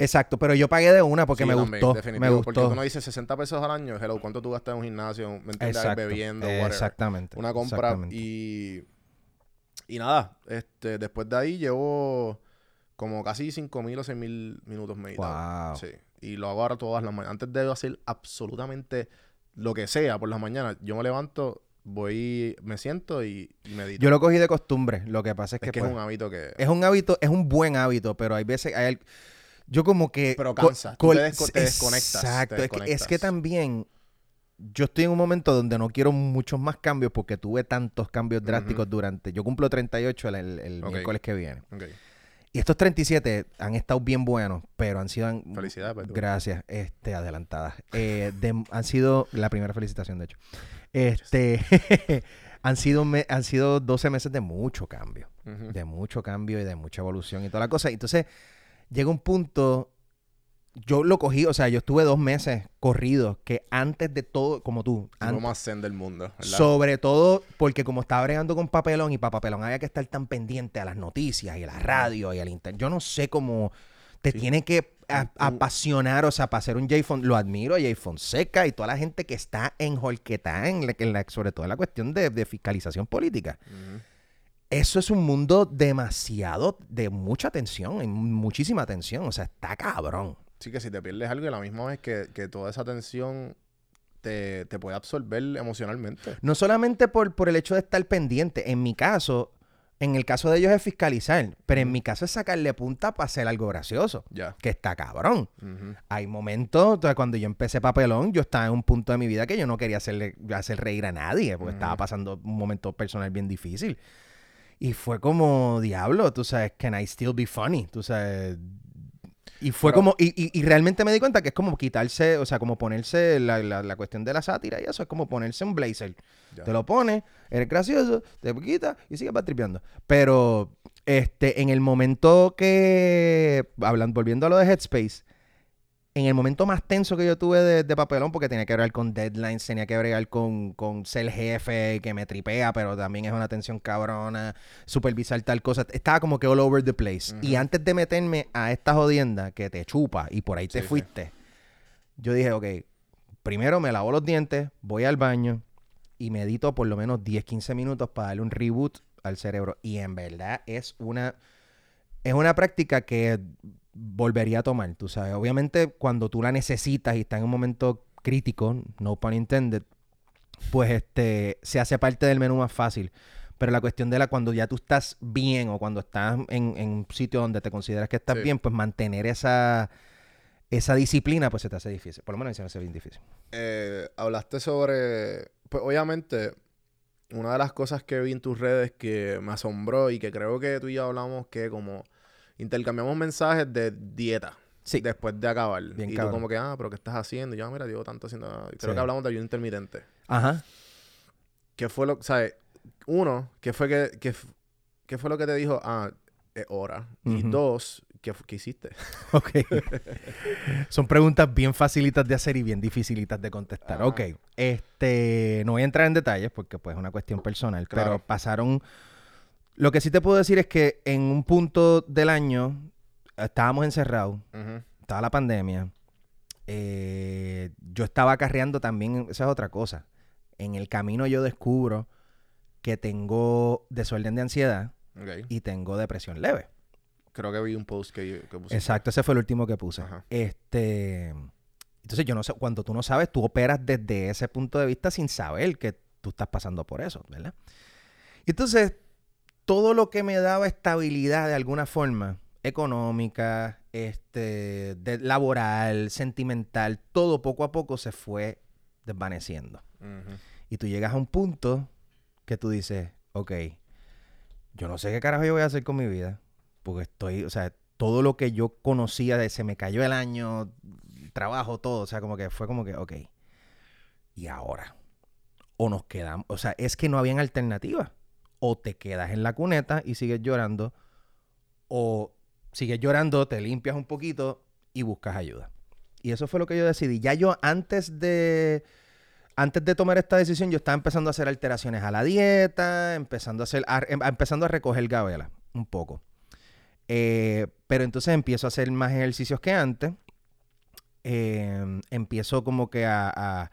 Exacto, pero yo pagué de una porque Sí, me también, gustó. definitivo, Me Porque gustó. uno dice 60 pesos al año. Hello, ¿cuánto tú gastas en un gimnasio? ¿Me entiendes? Exacto. Bebiendo, whatever. Exactamente. una compra exactamente. y y nada, este después de ahí llevo como casi 5.000 o 6.000 minutos meditados. Wow. Sí, y lo hago ahora todas las mañanas. Antes de hacer absolutamente lo que sea por las mañanas, yo me levanto, voy, me siento y, y medito. Yo lo cogí de costumbre. Lo que pasa es, es que, que pues, es un hábito que es un hábito, es un buen hábito, pero hay veces, hay yo como que... Pero cansa, tú te desco- te desconectas, te Exacto, es que, es que también yo estoy en un momento donde no quiero muchos más cambios porque tuve tantos cambios drásticos durante... Yo cumplo 38 el, el- el Ok. miércoles que viene. Ok. Y estos 37 han estado bien buenos, pero han sido... han- Felicidades, tú. Gracias, este, adelantada. Eh, de- han sido la primera felicitación, de hecho. Este, han sido me- han sido 12 meses de mucho cambio, de mucho cambio y de mucha evolución y toda la cosa. Entonces, llega un punto, yo lo cogí, o sea, yo estuve dos meses corridos que antes de todo, como tú, Lo antes- más zen del mundo, ¿verdad? sobre todo porque como estaba bregando con papelón y para papelón había que estar tan pendiente a las noticias y a la radio y al internet. Yo no sé cómo te Sí. tiene que a- Un- un- apasionar, o sea, para ser un Jay Fon- lo admiro a Jay Fonseca y toda la gente que está en Holquetá, en la, en la- sobre todo en la cuestión de, de fiscalización política. Eso es un mundo demasiado, de mucha tensión, y muchísima tensión, o sea, está cabrón. Sí, que si te pierdes algo y la misma vez que, que toda esa tensión te, te puede absorber emocionalmente. No solamente por, por el hecho de estar pendiente. En mi caso, en el caso de ellos es fiscalizar, pero en mi caso es sacarle punta para hacer algo gracioso. Ya. Que está cabrón. Hay momentos, cuando yo empecé papelón, yo estaba en un punto de mi vida que yo no quería hacerle, hacer reír a nadie, porque estaba pasando un momento personal bien difícil. Y fue como, diablo, tú sabes, can I still be funny? Tú sabes. Y fue Pero- como, y, y- y realmente me di cuenta que es como quitarse, o sea, como ponerse la, la- la cuestión de la sátira y eso, es como ponerse un blazer. Ya. Te lo pones, eres gracioso, te quitas y sigues tripeando. Pero, este, en el momento que, hablando, volviendo a lo de Headspace, en el momento más tenso que yo tuve de, de papelón, porque tenía que bregar con deadlines, tenía que bregar con, con ser jefe, que me tripea, pero también es una tensión cabrona, supervisar tal cosa. Estaba como que all over the place. Y antes de meterme a esta jodienda que te chupa y por ahí te sí. fuiste, yo dije, ok, primero me lavo los dientes, voy al baño y medito por lo menos 10, 15 minutos para darle un reboot al cerebro. Y en verdad es una, es una práctica que volvería a tomar, tú sabes. Obviamente cuando tú la necesitas y está en un momento crítico, no pun intended, pues este se hace parte del menú más fácil. Pero la cuestión de la cuando ya tú estás bien o cuando estás en, en un sitio donde te consideras que estás Sí. bien, pues mantener esa esa disciplina pues se te hace difícil. Por lo menos se me hace bien difícil. Eh, hablaste sobre. Pues obviamente, una de las cosas que vi en tus redes que me asombró y que creo que tú y yo hablamos que como intercambiamos mensajes de dieta. Sí. Después de acabar. Bien y tú cabrón. como que, ah, pero ¿qué estás haciendo? Y yo, ah, mira, llevo tanto haciendo. Creo Sí. que hablamos de ayuno intermitente. Ajá. ¿Qué fue lo, sabes? Uno, ¿qué fue que, que qué fue lo que te dijo? Ah, es hora. Y dos, ¿qué, qué hiciste? Ok. Son preguntas bien facilitas de hacer y bien dificilitas de contestar. Ok. Este, no voy a entrar en detalles porque pues es una cuestión personal, Claro. pero pasaron... Lo que sí te puedo decir es que en un punto del año estábamos encerrados, estaba la pandemia. eh, yo estaba acarreando también, esa es otra cosa. En el camino yo descubro que tengo desorden de ansiedad y tengo depresión leve. Creo que vi un post que, que pusiste. Exacto, ese fue el último que puse. Ajá. Este, entonces yo no sé, cuando tú no sabes, tú operas desde ese punto de vista sin saber que tú estás pasando por eso, ¿verdad? Entonces, todo lo que me daba estabilidad de alguna forma, económica, este, de- laboral, sentimental, todo poco a poco se fue desvaneciendo. Y tú llegas a un punto que tú dices, ok, yo no sé qué carajo yo voy a hacer con mi vida. Porque estoy, o sea, todo lo que yo conocía, de, se me cayó el año, trabajo, todo. O sea, como que fue como que, ok, ¿y ahora? O nos quedamos, o sea, es que no habían alternativas. O te quedas en la cuneta y sigues llorando, o sigues llorando, te limpias un poquito y buscas ayuda. Y eso fue lo que yo decidí. Ya yo antes de antes de tomar esta decisión, yo estaba empezando a hacer alteraciones a la dieta, empezando a hacer, a- em- empezando a recoger gabela un poco. Eh, pero entonces empiezo a hacer más ejercicios que antes. Eh, empiezo como que a, a-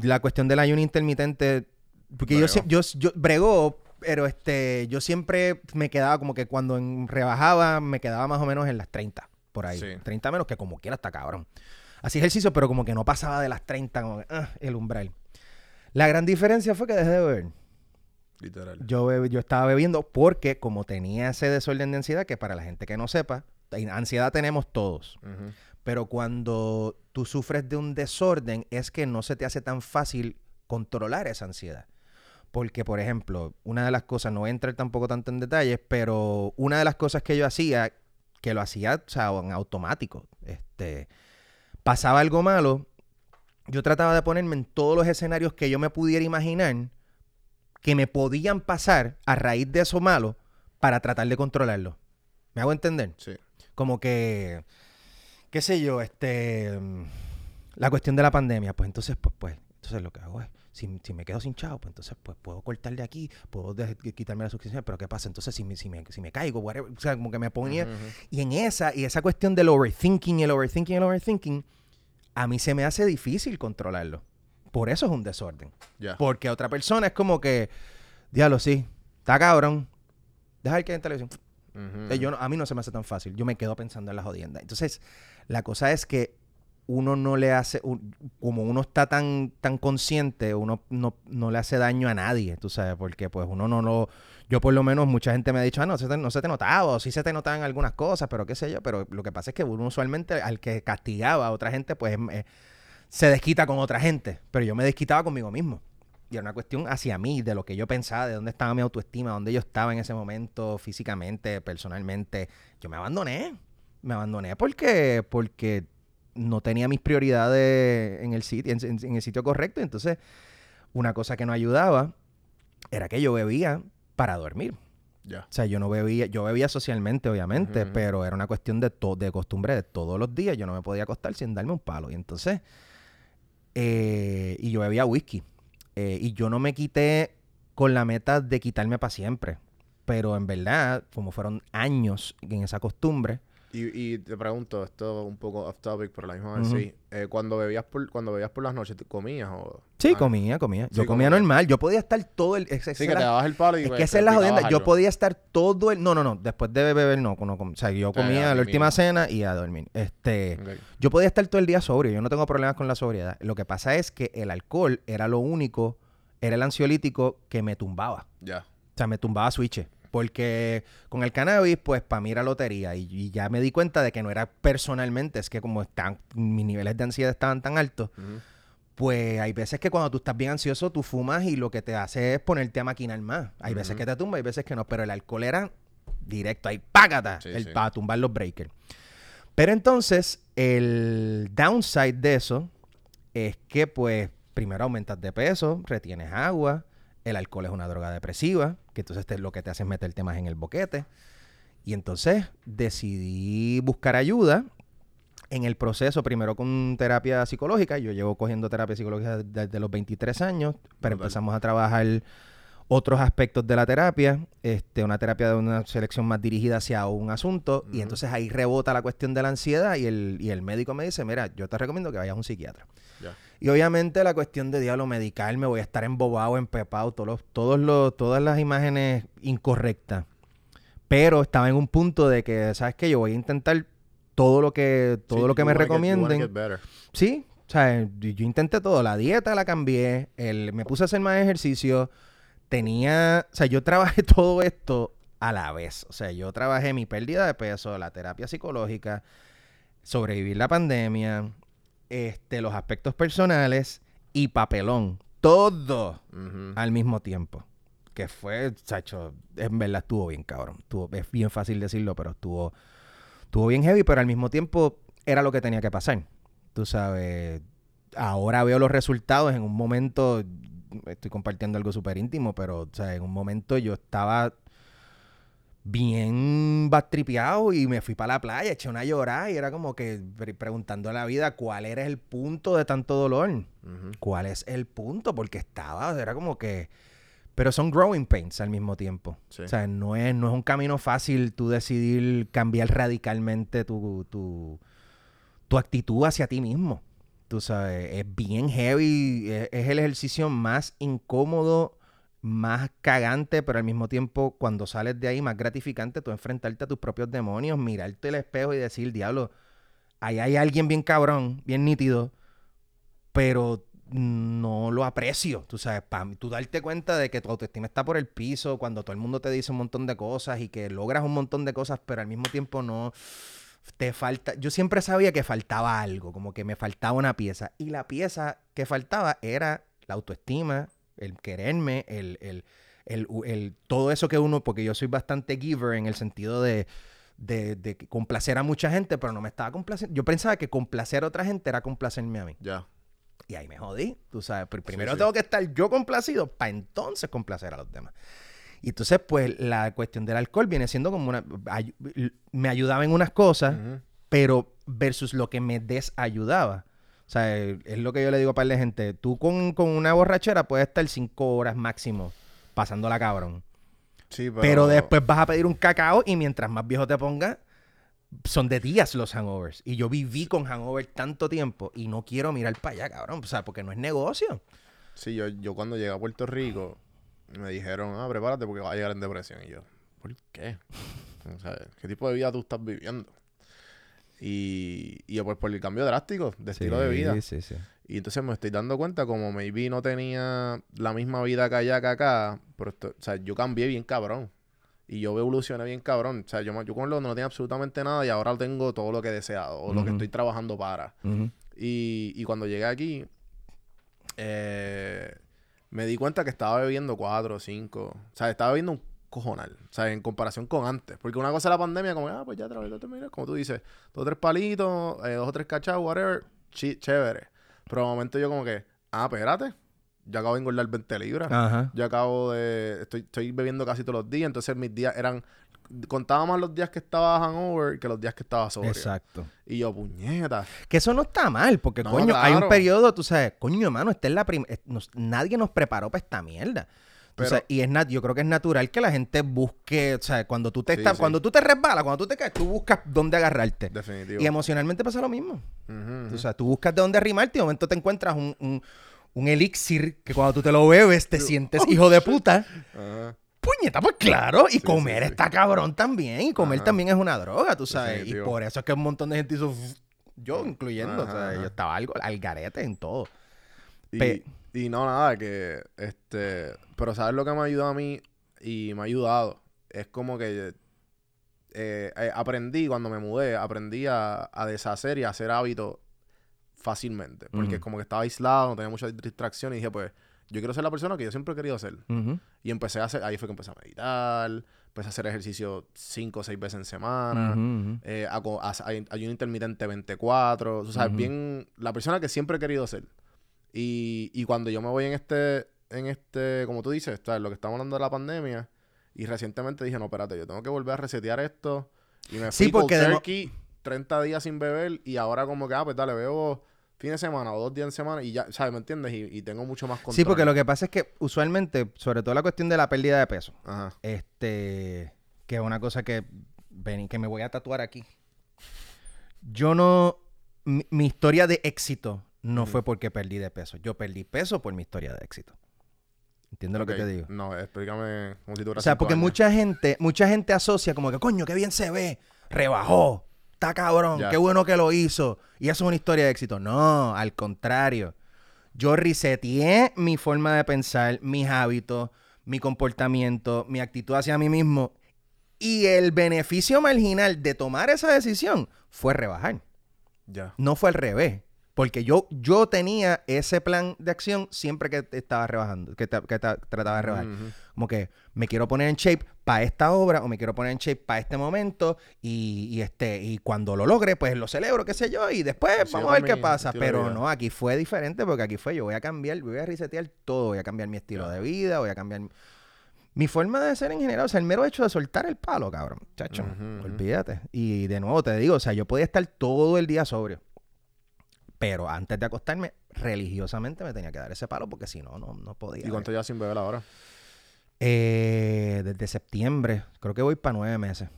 la cuestión del ayuno intermitente, porque yo, Bregó. yo, yo bregó, pero este, yo siempre me quedaba como que cuando en- rebajaba, me quedaba más o menos en las 30, por ahí. Sí. 30 menos que como quiera está cabrón. Hacía ejercicio, pero como que no pasaba de las 30, como que, ah, el umbral. La gran diferencia fue que dejé de beber. Literal. Yo, bebe- yo estaba bebiendo porque como tenía ese desorden de ansiedad, que para la gente que no sepa, ansiedad tenemos todos. Pero cuando tú sufres de un desorden es que no se te hace tan fácil controlar esa ansiedad. Porque, por ejemplo, una de las cosas, no voy a entrar tampoco tanto en detalles, pero una de las cosas que yo hacía, que lo hacía o sea, en automático, este, pasaba algo malo, yo trataba de ponerme en todos los escenarios que yo me pudiera imaginar que me podían pasar a raíz de eso malo para tratar de controlarlo. ¿Me hago entender? Sí. como que, qué sé yo, este, la cuestión de la pandemia, pues entonces, pues, pues, entonces lo que hago es, si, si me quedo sin chavo, pues entonces, pues puedo cortar de aquí, puedo de- quitarme la suscripción, pero ¿qué pasa? Entonces, si me, si me, si me caigo, whatever, o sea, como que me ponía, y en esa, y esa cuestión del overthinking, el overthinking, el overthinking, a mí se me hace difícil controlarlo. Por eso es un desorden. Ya. Porque a otra persona es como que, diablo, sí, está cabrón, deja el que en televisión. Eh, yo a mí no se me hace tan fácil. Yo me quedo pensando en la jodienda. Entonces, la cosa es que uno no le hace, un- como uno está tan, tan consciente, uno no, no le hace daño a nadie, tú sabes, porque pues uno no lo... Yo por lo menos mucha gente me ha dicho, ah, no, se te- no se te notaba, o sí se te notaban algunas cosas, pero qué sé yo, pero lo que pasa es que uno usualmente al que castigaba a otra gente, pues se desquita con otra gente, pero yo me desquitaba conmigo mismo. Y era una cuestión hacia mí, de lo que yo pensaba, de dónde estaba mi autoestima, dónde yo estaba en ese momento, físicamente, personalmente. Yo me abandoné. Me abandoné porque, porque no tenía mis prioridades en el sitio, en, en- el sitio correcto. Y entonces, una cosa que no ayudaba era que yo bebía para dormir. Ya. O sea, yo no bebía, yo bebía socialmente, obviamente, pero era una cuestión de, to- de costumbre de todos los días. Yo no me podía acostar sin darme un palo. Y entonces, eh, y yo bebía whisky. Eh, y yo no me quité con la meta de quitarme para siempre. Pero en verdad, como fueron años en esa costumbre, Y, y te pregunto, esto un poco off topic, pero la misma vez sí. Eh, cuando bebías por cuando bebías por las noches, ¿tú comías o...? sí, Ah, comía, comía. Yo Sí, comía normal. Yo podía estar todo el... ese- Sí, que era- te dabas el palo y... Es pues, que esa es la jodienda. Yo podía estar todo el... No, no, no. Después de beber, no. no, o sea, yo comía la última cena y a dormir. Este... Yo podía estar todo el día sobrio, yo no tengo problemas con la sobriedad. Lo que pasa es que el alcohol era lo único, era el ansiolítico que me tumbaba. Ya. O sea, me tumbaba switches. Porque con el cannabis, pues para mí era lotería. Y, y ya me di cuenta de que no era personalmente, es que como están, mis niveles de ansiedad estaban tan altos, pues hay veces que cuando tú estás bien ansioso, tú fumas y lo que te hace es ponerte a maquinar más. Hay veces que te tumba, hay veces que no. Pero el alcohol era directo ahí, págata, Sí, el, sí. para tumbar los breakers. Pero entonces, el downside de eso es que, pues, primero aumentas de peso, retienes agua, el alcohol es una droga depresiva, que entonces te- lo que te hace es meterte más en el boquete. Y entonces decidí buscar ayuda en el proceso, primero con terapia psicológica. Yo llevo cogiendo terapia psicológica desde los 23 años, pero Brutal. empezamos a trabajar otros aspectos de la terapia, este, una terapia de una selección más dirigida hacia un asunto, y entonces ahí rebota la cuestión de la ansiedad y el, y el médico me dice, mira, yo te recomiendo que vayas a un psiquiatra. Y obviamente la cuestión de diablo medical, me voy a estar embobado, empepado, todos los, todos los, todas las imágenes incorrectas. Pero estaba en un punto de que, ¿sabes qué? Yo voy a intentar todo lo que, todo Sí, lo que me recomienden. get. Sí, o sea, yo yo intenté todo. La dieta la cambié, el, me puse a hacer más ejercicio. Tenía, o sea, yo trabajé todo esto a la vez. O sea, yo trabajé mi pérdida de peso, la terapia psicológica, sobrevivir la pandemia, este, los aspectos personales y papelón. Todo al mismo tiempo. Que fue, chacho, en verdad estuvo bien cabrón. Estuvo, es bien fácil decirlo, pero estuvo, estuvo bien heavy, pero al mismo tiempo era lo que tenía que pasar. Tú sabes, ahora veo los resultados en un momento, estoy compartiendo algo súper íntimo, pero o sea, en un momento yo estaba bien bastripeado y me fui para la playa, eché una llorada y era como que pre- preguntando a la vida cuál era el punto de tanto dolor Ujú. cuál es el punto, porque estaba, era como que... Pero son growing pains al mismo tiempo. Sí. O sea, no es, no es un camino fácil tú decidir cambiar radicalmente tu, tu, tu actitud hacia ti mismo. Tú sabes, es bien heavy, es, es el ejercicio más incómodo, más cagante, pero al mismo tiempo, cuando sales de ahí, más gratificante, tú enfrentarte a tus propios demonios, mirarte el espejo y decir, diablo, ahí hay alguien bien cabrón, bien nítido, pero no lo aprecio. Tú sabes, tú darte cuenta de que tu autoestima está por el piso cuando todo el mundo te dice un montón de cosas y que logras un montón de cosas, pero al mismo tiempo no te falta. Yo siempre sabía que faltaba algo, como que me faltaba una pieza. Y la pieza que faltaba era la autoestima, el quererme, el, el, el, el- todo eso que uno, porque yo soy bastante giver en el sentido de, de, de complacer a mucha gente, pero no me estaba complaciendo. Yo pensaba que complacer a otra gente era complacerme a mí. Ya. Y ahí me jodí, tú sabes. Primero sí. tengo que estar yo complacido para entonces complacer a los demás. Y entonces, pues, la cuestión del alcohol viene siendo como una... ay- me ayudaba en unas cosas, Ujú. pero versus lo que me desayudaba. O sea, es lo que yo le digo para la gente. Tú con, con una borrachera puedes estar cinco horas máximo pasándola cabrón. Sí, pero... Pero, después vas a pedir un cacao y mientras más viejo te pongas, son de días los hangovers. Y yo viví con hangover tanto tiempo y no quiero mirar para allá, cabrón. O sea, porque no es negocio. Sí, yo, yo cuando llegué a Puerto Rico me dijeron, ah, prepárate porque vas a llegar en depresión. Y yo, ¿por qué? O sea, ¿qué tipo de vida tú estás viviendo? Y, y pues por el cambio drástico de estilo de vida. Sí, sí. Y entonces me estoy dando cuenta como maybe no tenía la misma vida que allá que acá. Pero esto- o sea, yo cambié bien cabrón. Y yo evolucioné bien cabrón. O sea, yo, yo con lo no tenía absolutamente nada y ahora tengo todo lo que he deseado. O lo que estoy trabajando para. Y, y cuando llegué aquí, eh, me di cuenta que estaba bebiendo cuatro o cinco. O sea, estaba bebiendo un cojonal. O sea, en comparación con antes. Porque una cosa es la pandemia, como, ah, pues ya te te miras, como tú dices, dos o tres palitos, eh, dos o tres cachas, whatever, chi- chévere. Pero de momento yo como que, ah, espérate, yo acabo de engordar 20 libras. Ajá. Yo acabo de. Estoy, estoy bebiendo casi todos los días. Entonces mis días eran. Contaba más los días que estaba hangover que los días que estaba sobrio. Exacto. Y yo, puñeta. Que eso no está mal, porque No, coño, hay un periodo, tú sabes, coño, hermano, esta es la prim- es- nos- nadie nos preparó para esta mierda. Pero- y es nat- yo creo que es natural que la gente busque, o sea, cuando tú te Sí, estás, sí. cuando tú te resbalas, cuando tú te caes, tú buscas dónde agarrarte. Definitivo. Y emocionalmente pasa lo mismo. O sea, tú buscas de dónde arrimarte y de momento te encuentras un, un, un elixir que cuando tú te lo bebes te sientes hijo de puta. Puñeta, pues claro. Y Sí, comer está cabrón también. Y comer también es una droga, tú sabes. Y por eso es que un montón de gente hizo... Yo incluyendo. o sea, yo estaba algo al garete en todo. Y, Pe- y no, nada, que este. Pero ¿sabes lo que me ayudó a mí? Y me ha ayudado. es como que eh, eh, aprendí, cuando me mudé, aprendí a, a deshacer y a hacer hábitos fácilmente. Porque como que estaba aislado, no tenía muchas distracciones y dije, pues, yo quiero ser la persona que yo siempre he querido ser. Y empecé a hacer, ahí fue que empecé a meditar, empecé a hacer ejercicio cinco o seis veces en semana, Ujú, ujú. eh, ayuno intermitente 24, tú sabes, Ujú. bien, la persona que siempre he querido ser. Y, y cuando yo me voy en este, en este, como tú dices, ¿sabes? lo que estamos hablando de la pandemia, y recientemente dije, no, espérate, yo tengo que volver a resetear esto. Y me Sí, fui cold porque de turkey, 30 días sin beber, y ahora como que, ah, pues dale, veo fin de semana o dos días en semana, y ya, ¿sabes? ¿Me entiendes? Y, y tengo mucho más control. Sí, porque lo que pasa es que usualmente, sobre todo la cuestión de la pérdida de peso, Ajá. este, que es una cosa que, ven, que me voy a tatuar aquí. Yo no, mi, mi historia de éxito no fue porque perdí de peso. Yo perdí peso por mi historia de éxito. ¿Entiendes lo que te digo? No, explícame como si O sea, porque años. mucha gente, mucha gente asocia como que, coño, qué bien se ve, rebajó, está cabrón, qué bueno que lo hizo. Y eso es una historia de éxito. No, al contrario. Yo reseteé mi forma de pensar, mis hábitos, mi comportamiento, mi actitud hacia mí mismo. Y el beneficio marginal de tomar esa decisión fue rebajar. Ya. No fue al revés. Porque yo, yo tenía ese plan de acción siempre que estaba rebajando, que, que ta- trataba de rebajar. Como que me quiero poner en shape para esta obra o me quiero poner en shape para este momento y, y este y cuando lo logre pues lo celebro, qué sé yo, y después Sí, vamos a ver qué pasa. Pero no, aquí fue diferente porque aquí fue yo voy a cambiar, voy a resetear todo, voy a cambiar mi estilo de vida, voy a cambiar mi- forma de ser en general, o sea, el mero hecho de soltar el palo, cabrón, chacho, olvídate. Y de nuevo te digo, o sea, yo podía estar todo el día sobrio. Pero antes de acostarme, religiosamente me tenía que dar ese palo porque si no, no, no podía. ¿Y cuánto ya sin beber ahora? Eh, desde septiembre. Creo que voy para nueve meses.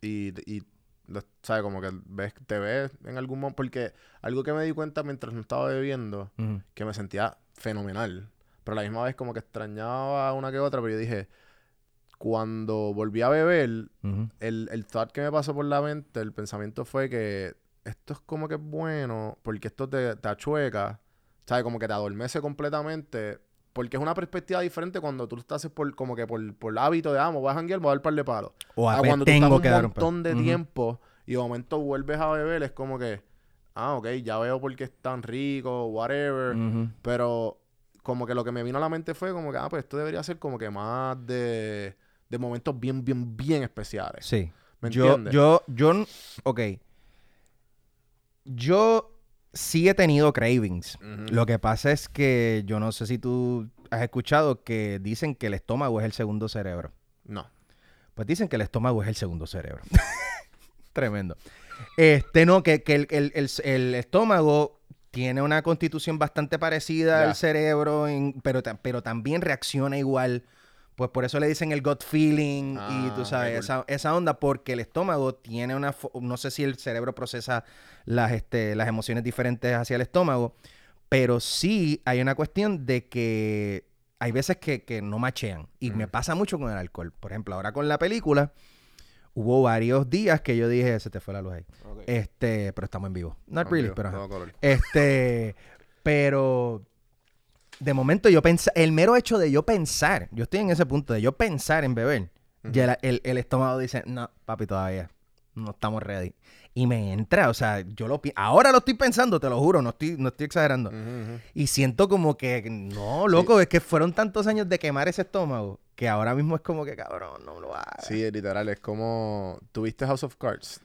Y, y ¿sabes? Como que ves, te ves en algún momento. Porque algo que me di cuenta mientras no estaba bebiendo, que me sentía fenomenal. Pero a la misma vez como que extrañaba una que otra. Pero yo dije, cuando volví a beber, el, el thought que me pasó por la mente, el pensamiento fue que esto es como que es bueno, porque esto te, te achueca, ¿sabes? Como que te adormece completamente, porque es una perspectiva diferente cuando tú estás por, como que por, por hábito de, ah, me voy a janguear, voy a dar par de palos. O A a cuando tú tengo estás que un montón de Ujú. tiempo y de momento vuelves a beber, es como que, ah, ok, ya veo por qué es tan rico, whatever. Ujú. Pero como que lo que me vino a la mente fue como que, ah, pues esto debería ser como que más de, de momentos bien, bien, bien especiales. Sí. ¿Me yo, entiendes? yo, yo, n- ok. Yo sí he tenido cravings. Lo que pasa es que yo no sé si tú has escuchado que dicen que el estómago es el segundo cerebro. No. Pues dicen que el estómago es el segundo cerebro. Tremendo. Este, no, que, que el, el- el- el estómago tiene una constitución bastante parecida al cerebro, en- pero, pero también reacciona igual. Pues por eso le dicen el gut feeling y Ah, tú ok, sabes, cool. esa, esa onda, porque el estómago tiene una... No sé si el cerebro procesa las, este, las emociones diferentes hacia el estómago, pero sí hay una cuestión de que hay veces que, que no machean. Y me Ujú. pasa mucho con el alcohol. Por ejemplo, ahora con la película, hubo varios días que yo dije, se te fue la luz ahí. Este, pero estamos en vivo. Not really, pero ajá. Este, pero de momento yo pensé, el mero hecho de yo pensar, yo estoy en ese punto de yo pensar en beber, ya la- el, el estómago dice, no, papi, todavía no estamos ready. Y me entra, o sea, yo lo ahora lo estoy pensando, te lo juro, no estoy, no estoy exagerando. Y siento como que, no, loco, es que fueron tantos años de quemar ese estómago que ahora mismo es como que, cabrón, no lo hagas. Sí, literal, es como... ¿Tuviste House of Cards?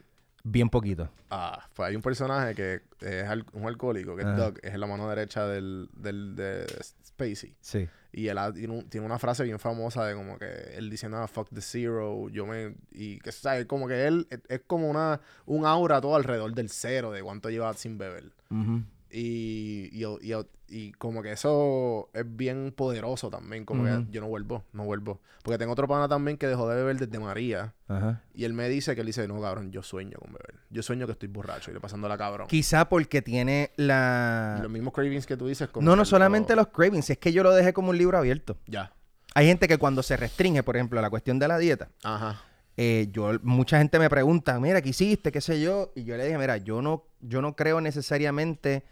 Bien poquito. Ah, pues hay un personaje que es al- un alcohólico, que es. Doug, es la mano derecha del, del de Spacey. Sí. Y él ha- tiene, un- tiene una frase bien famosa de como que él diciendo, ah, fuck the zero, yo me... Y que, ¿sabes? Como que él es, es como una, un aura todo alrededor del cero de cuánto lleva sin beber. Ujú. Y, y, y, y como que eso es bien poderoso también. Como que yo no vuelvo, no vuelvo. Porque tengo otro pana también que dejó de beber desde María. Ajá. Y él me dice que él dice, no, cabrón, yo sueño con beber. Yo sueño que estoy borracho y le pasando la cabrón. Quizá porque tiene la... Los mismos cravings que tú dices. como No, no lo- solamente los cravings, es que yo lo dejé como un libro abierto. Ya. Hay gente que cuando se restringe, por ejemplo, la cuestión de la dieta, Ajá. eh, yo, mucha gente me pregunta, mira, ¿qué hiciste? ¿Qué sé yo? Y yo le dije, mira, yo no, yo no creo necesariamente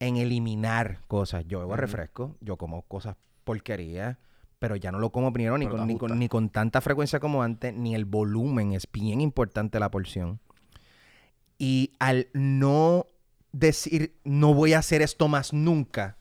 en eliminar cosas. Yo bebo refresco, yo como cosas porquerías, pero ya no lo como primero ni con, ni, con, ni con tanta frecuencia como antes, ni el volumen. Es bien importante la porción. Y al no decir, no voy a hacer esto más nunca,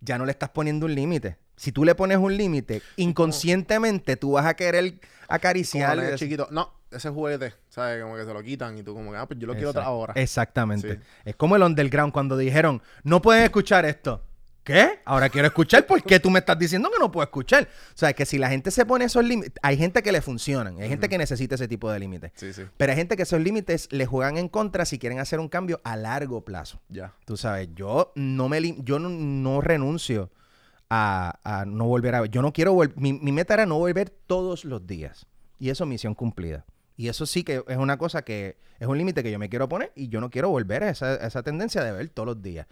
ya no le estás poniendo un límite. Si tú le pones un límite, inconscientemente tú vas a querer acariciar. chiquito. No, ese juguete, ¿sabes? Como que se lo quitan y tú como que, ah, pues yo lo quiero otra ahora. Exactamente. Sí. Es como el underground cuando dijeron, no pueden escuchar esto. ¿Qué? Ahora quiero escuchar. ¿Por qué tú me estás diciendo que no puedo escuchar? O sea, que si la gente se pone esos límites, hay gente que le funcionan, hay gente que necesita ese tipo de límites. Sí, sí, Pero hay gente que esos límites le juegan en contra si quieren hacer un cambio a largo plazo. ya. Tú sabes, yo no me yo no, no renuncio a, a no volver a ver. Yo no quiero volver. Mi, mi meta era no volver todos los días. Y eso, misión cumplida. Y eso sí que es una cosa que es un límite que yo me quiero poner y yo no quiero volver a esa, a esa tendencia de ver todos los días.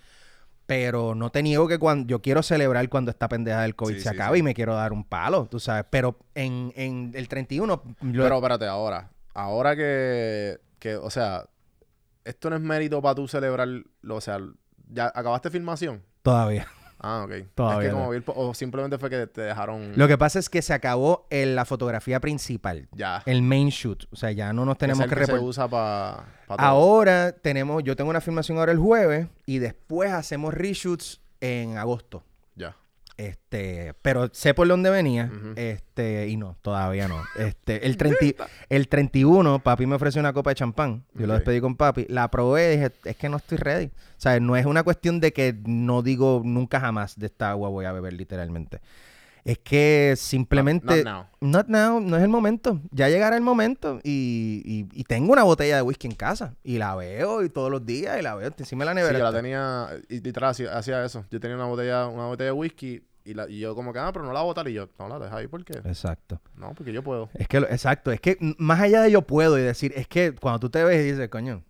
Pero no te niego que cuando yo quiero celebrar cuando esta pendeja del COVID Sí, se sí, sí. y me quiero dar un palo, tú sabes. Pero en, en el 31, lo- Pero espérate, ahora. Ahora que, que, o sea, esto no es mérito para tú celebrarlo. O sea, ¿ya acabaste filmación? todavía. Ah, ok. Todavía es que como no. vi el po- o simplemente fue que te dejaron. Lo que pasa es que se acabó en la fotografía principal. ya. El main shoot. O sea, ya no nos Que es tenemos el que que se usa para Ahora tenemos, yo tengo una filmación ahora el jueves y después hacemos reshoots en agosto. Este, pero sé por dónde venía, este, y no, todavía no. Este, el, 30 el 31, papi me ofreció una copa de champán. Yo lo despedí con papi. La probé y dije, es que no estoy ready. O sea, no es una cuestión de que no digo nunca jamás de esta agua voy a beber literalmente. Es que simplemente... Not now. Not now, no es el momento. Ya llegará el momento. Y, y- y tengo una botella de whisky en casa. Y la veo y todos los días y la veo encima de la Sí, nevera. yo la tenía. Y literal hacía, hacía eso. Yo tenía una botella, una botella de whisky. Y, la, y yo como que, ah, pero no la voy a botar. Y yo, no la deja ahí. ¿Por qué? Exacto. No, porque yo puedo. Es que, lo- exacto. Es que más allá de yo puedo y decir, es que cuando tú te ves y dices, coño,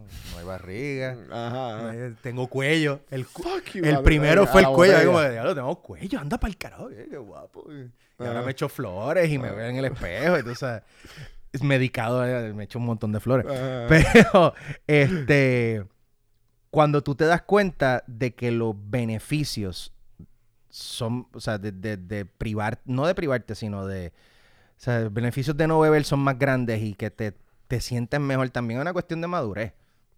no hay barriga. Ajá. eh, Tengo cuello. El, cu- Fuck you, el primero fue el cuello. botella. como diablo, tengo cuello. Anda para el carajo. qué guapo. Y ahora me echo flores y me veo en el espejo. Entonces, es medicado. eh, Me echo un montón de flores. Pero, este, cuando tú te das cuenta de que los beneficios son, o sea, de, de, de privar, no de privarte, sino de, o sea, los beneficios de no beber son más grandes y que te, te sientes mejor, también es una cuestión de madurez.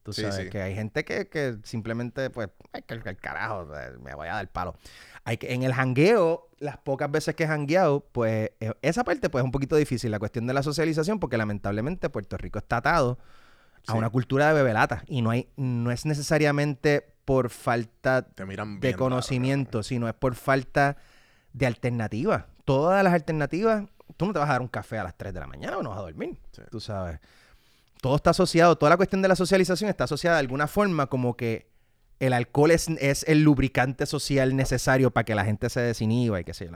Tú sabes sí. que hay gente que, que simplemente, pues, que el carajo, me voy a dar palo. Hay que, en el jangueo, las pocas veces que he jangueado, pues, eh, esa parte, pues, es un poquito difícil, la cuestión de la socialización, porque lamentablemente Puerto Rico está atado a Sí. una cultura de bebelata y no hay, no es necesariamente por falta de conocimiento, sino es por falta de alternativas. Todas las alternativas, tú no te vas a dar un café a las 3 de la mañana o no vas a dormir, tú sabes. Todo está asociado, toda la cuestión de la socialización está asociada de alguna forma como que el alcohol es, es el lubricante social necesario para que la gente se desinhiba y qué sé yo.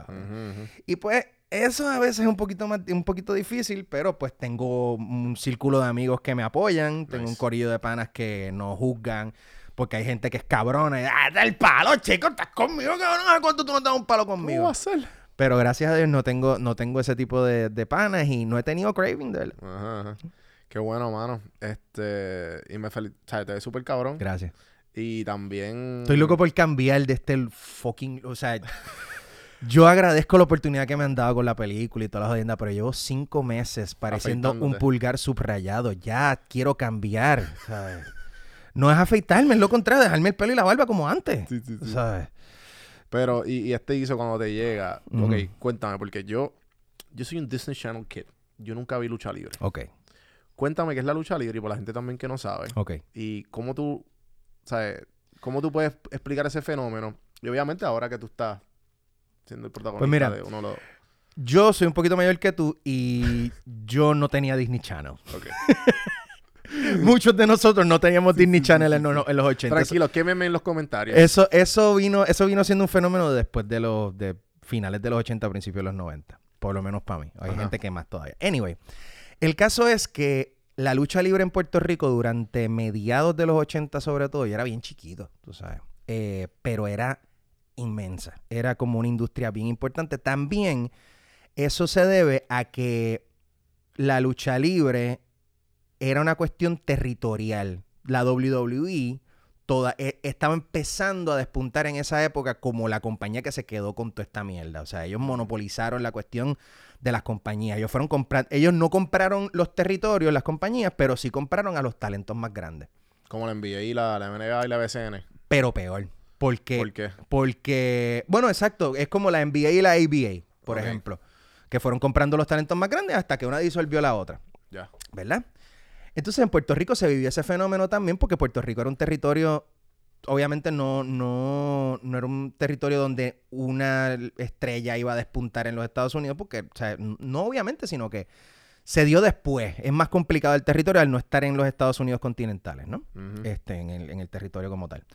Y pues eso a veces es un poquito más, un poquito difícil, pero pues tengo un círculo de amigos que me apoyan, tengo un corillo de panas que no juzgan, porque hay gente que es cabrona y ah, da el palo, chico, estás conmigo, cabrón, ¿a cuánto tú no te das un palo ¿Cómo conmigo? va a ser? Pero gracias a Dios no tengo, no tengo ese tipo de, de panas y no he tenido craving de. Ajá, ajá. Qué bueno, mano. Este. Y me felicito. Sea, te ves súper cabrón. Gracias. Y también. Estoy loco por cambiar de este fucking. O sea, yo agradezco la oportunidad que me han dado con la película y todas las jodiendas, pero llevo cinco meses pareciendo un pulgar subrayado. Ya quiero cambiar, ¿sabes? No es afeitarme, es lo contrario, dejarme el pelo y la barba como antes. Sí, sí, sí. ¿Sabes? Pero, y, y este hizo cuando te llega. Ok, cuéntame, porque yo. Yo soy un Disney Channel kid. Yo nunca vi lucha libre. Ok, Cuéntame qué es la lucha libre y por la gente también que no sabe. ok. Y cómo tú. ¿Sabes? ¿Cómo tú puedes explicar ese fenómeno? Y obviamente ahora que tú estás siendo el protagonista Pues mira, de uno de los. Yo soy un poquito mayor que tú y yo no tenía Disney Channel. Ok. Muchos de nosotros no teníamos Disney Channel en, en los 80. Tranquilo, quémeme en los comentarios. Eso, eso vino, eso vino siendo un fenómeno después de los de finales de los 80, principios de los 90. Por lo menos para mí. Hay Ajá. gente que más todavía. Anyway, el caso es que la lucha libre en Puerto Rico durante mediados de los 80 sobre todo, yo era bien chiquito, tú sabes. Eh, pero era inmensa. Era como una industria bien importante. También eso se debe a que la lucha libre era una cuestión territorial. La WWE toda, eh, estaba empezando a despuntar en esa época como la compañía que se quedó con toda esta mierda. O sea, ellos monopolizaron la cuestión de las compañías. Ellos fueron comprar, ellos no compraron los territorios, las compañías, pero sí compraron a los talentos más grandes. Como la NBA y la, la y la BCN. Pero peor. Porque, ¿Por qué? Porque, bueno, exacto, es como la NBA y la ABA, por ejemplo, que fueron comprando los talentos más grandes hasta que una disolvió la otra. Ya. ¿verdad? Entonces en Puerto Rico se vivió ese fenómeno también porque Puerto Rico era un territorio, obviamente no, no, no era un territorio donde una estrella iba a despuntar en los Estados Unidos, porque, o sea, no obviamente, sino que se dio después. Es más complicado el territorio al no estar en los Estados Unidos continentales, ¿no? Este, en, el, en el territorio como tal.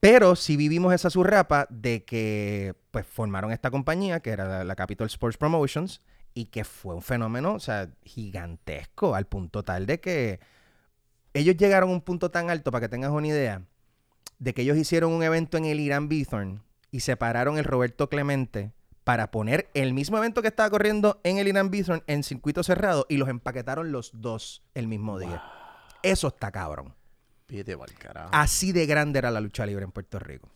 Pero sí vivimos esa surrapa de que pues formaron esta compañía que era la, la Capital Sports Promotions y que fue un fenómeno, o sea, gigantesco al punto tal de que ellos llegaron a un punto tan alto, para que tengas una idea, de que ellos hicieron un evento en el Irán Bithorn y separaron el Roberto Clemente para poner el mismo evento que estaba corriendo en el Irán Bithorn en circuito cerrado y los empaquetaron los dos el mismo día. Eso está cabrón. Pídete pa'l carajo. Así de grande era la lucha libre en Puerto Rico.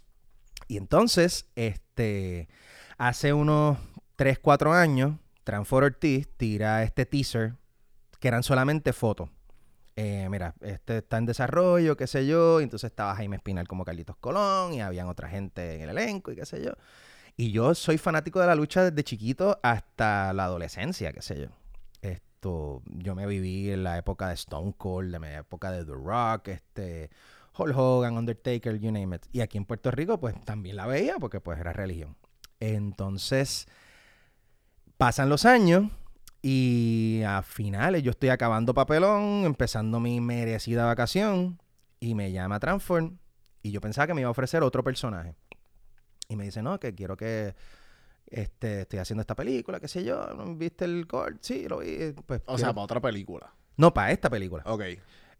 Y entonces, este, hace unos 3, 4 años, Transfor Ortiz tira este teaser que eran solamente fotos. Eh, mira, este está en desarrollo, qué sé yo. Y entonces estaba Jaime Espinal como Carlitos Colón y habían otra gente en el elenco y qué sé yo. Y yo soy fanático de la lucha desde chiquito hasta la adolescencia, qué sé yo. Esto, yo me viví en la época de Stone Cold, la época de The Rock, este, Hulk Hogan, Undertaker, you name it. Y aquí en Puerto Rico, pues también la veía porque pues era religión. Entonces, pasan los años y a finales yo estoy acabando papelón, empezando mi merecida vacación y me llama Transform y yo pensaba que me iba a ofrecer otro personaje. Y me dice, no, que quiero que este, estoy haciendo esta película, qué sé yo, ¿viste el cord? Sí, lo vi. Pues, O sea, para otra película. no, para esta película. Ok.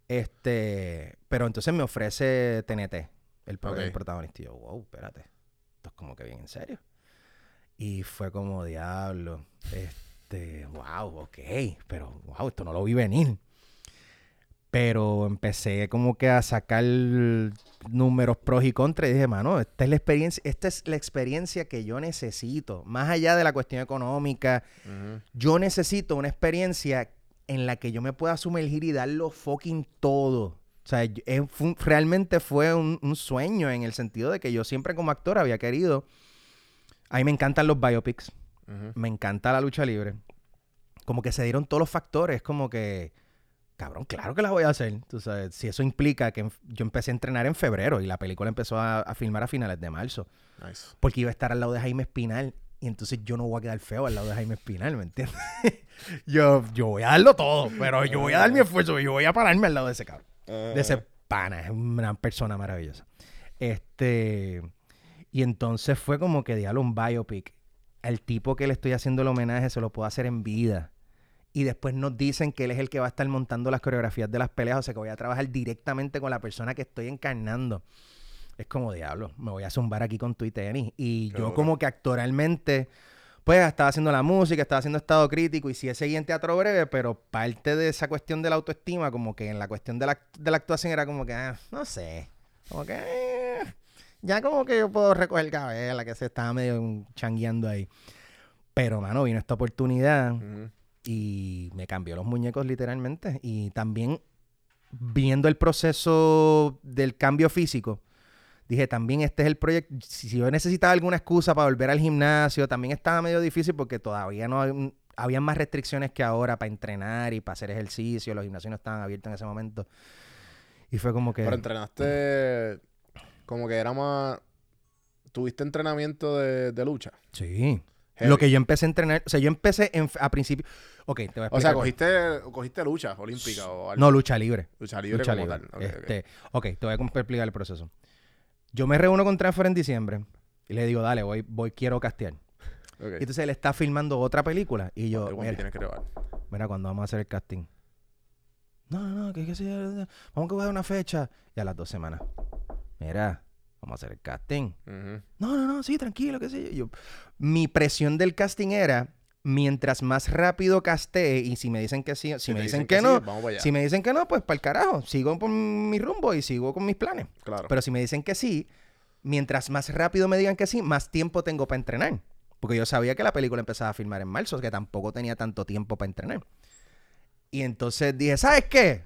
Este, pero entonces me ofrece TNT, el, pro- Ok. el protagonista. Y yo, wow, espérate. Esto es como que bien en serio. Y fue como diablo. Este, wow, ok. Pero, wow, esto no lo vi venir. Pero empecé como que a sacar números pros y contras y dije, mano, esta es la experiencia, esta es la experiencia que yo necesito. Más allá de la cuestión económica, yo necesito una experiencia en la que yo me pueda sumergir y darlo fucking todo. O sea, yo- es- fue un- realmente fue un, un sueño en el sentido de que yo siempre como actor había querido. A mí me encantan los biopics, me encanta la lucha libre. Como que se dieron todos los factores, como que, cabrón, claro que la voy a hacer. Tú sabes, si eso implica que yo empecé a entrenar en febrero y la película empezó a, a filmar a finales de marzo Nice. porque iba a estar al lado de Jaime Espinal y entonces yo no voy a quedar feo al lado de Jaime Espinal, ¿me entiendes? yo, yo voy a darlo todo, pero yo voy a dar mi esfuerzo, yo voy a pararme al lado de ese cabrón, de ese pana, es una persona maravillosa. Este, y entonces fue como que diablo un biopic. El tipo que le estoy haciendo el homenaje se lo puedo hacer en vida. Y después nos dicen que él es el que va a estar montando las coreografías de las peleas, o sea que voy a trabajar directamente con la persona que estoy encarnando. Es como diablo, me voy a zumbar aquí con tu y tenis. Y Qué yo duro. como que actoralmente, pues estaba haciendo la música, estaba haciendo estado crítico y sí seguí en teatro breve, pero parte de esa cuestión de la autoestima, como que en la cuestión de la, de la actuación era como que, ah, no sé, como que eh, ya como que yo puedo recoger cabeza, que se estaba medio changueando ahí. Pero, mano, vino esta oportunidad Ujú. y me cambió los muñecos literalmente. Y también viendo el proceso del cambio físico, dije, también este es el proyecto. Si si yo necesitaba alguna excusa para volver al gimnasio, también estaba medio difícil porque todavía no hay- habían más restricciones que ahora para entrenar y para hacer ejercicio. Los gimnasios no estaban abiertos en ese momento. Y fue como que... Pero entrenaste como que era más... ¿Tuviste entrenamiento de, de lucha? Sí. Heavy. Lo que yo empecé a entrenar, o sea, yo empecé en- a principio... Ok, te voy a O sea, explicar. cogiste, cogiste lucha olímpica o algo. No, lucha libre. lucha libre Lucha como libre. tal. Ok, ok. este, ok, te voy a explicar el proceso. Yo me reúno con Transfer en diciembre y le digo, dale, voy, voy, quiero castear. Ok. Y entonces él está filmando otra película y yo, mira, tienes que mira, cuando vamos a hacer el casting. No, no, no, que, que sí, vamos a dar una fecha. Y a las dos semanas, mira, vamos a hacer el casting. No, no, no, sí, tranquilo, qué sé yo. Yo- Mi presión del casting era, mientras más rápido castee y si me dicen que sí, si, Si me dicen, que, no, vamos para allá. si me dicen que no, pues para el carajo, sigo con mi rumbo y sigo con mis planes. Claro. Pero si me dicen que sí, mientras más rápido me digan que sí, más tiempo tengo para entrenar. Porque yo sabía que la película empezaba a filmar en marzo, que tampoco tenía tanto tiempo para entrenar. Y entonces dije, ¿sabes qué?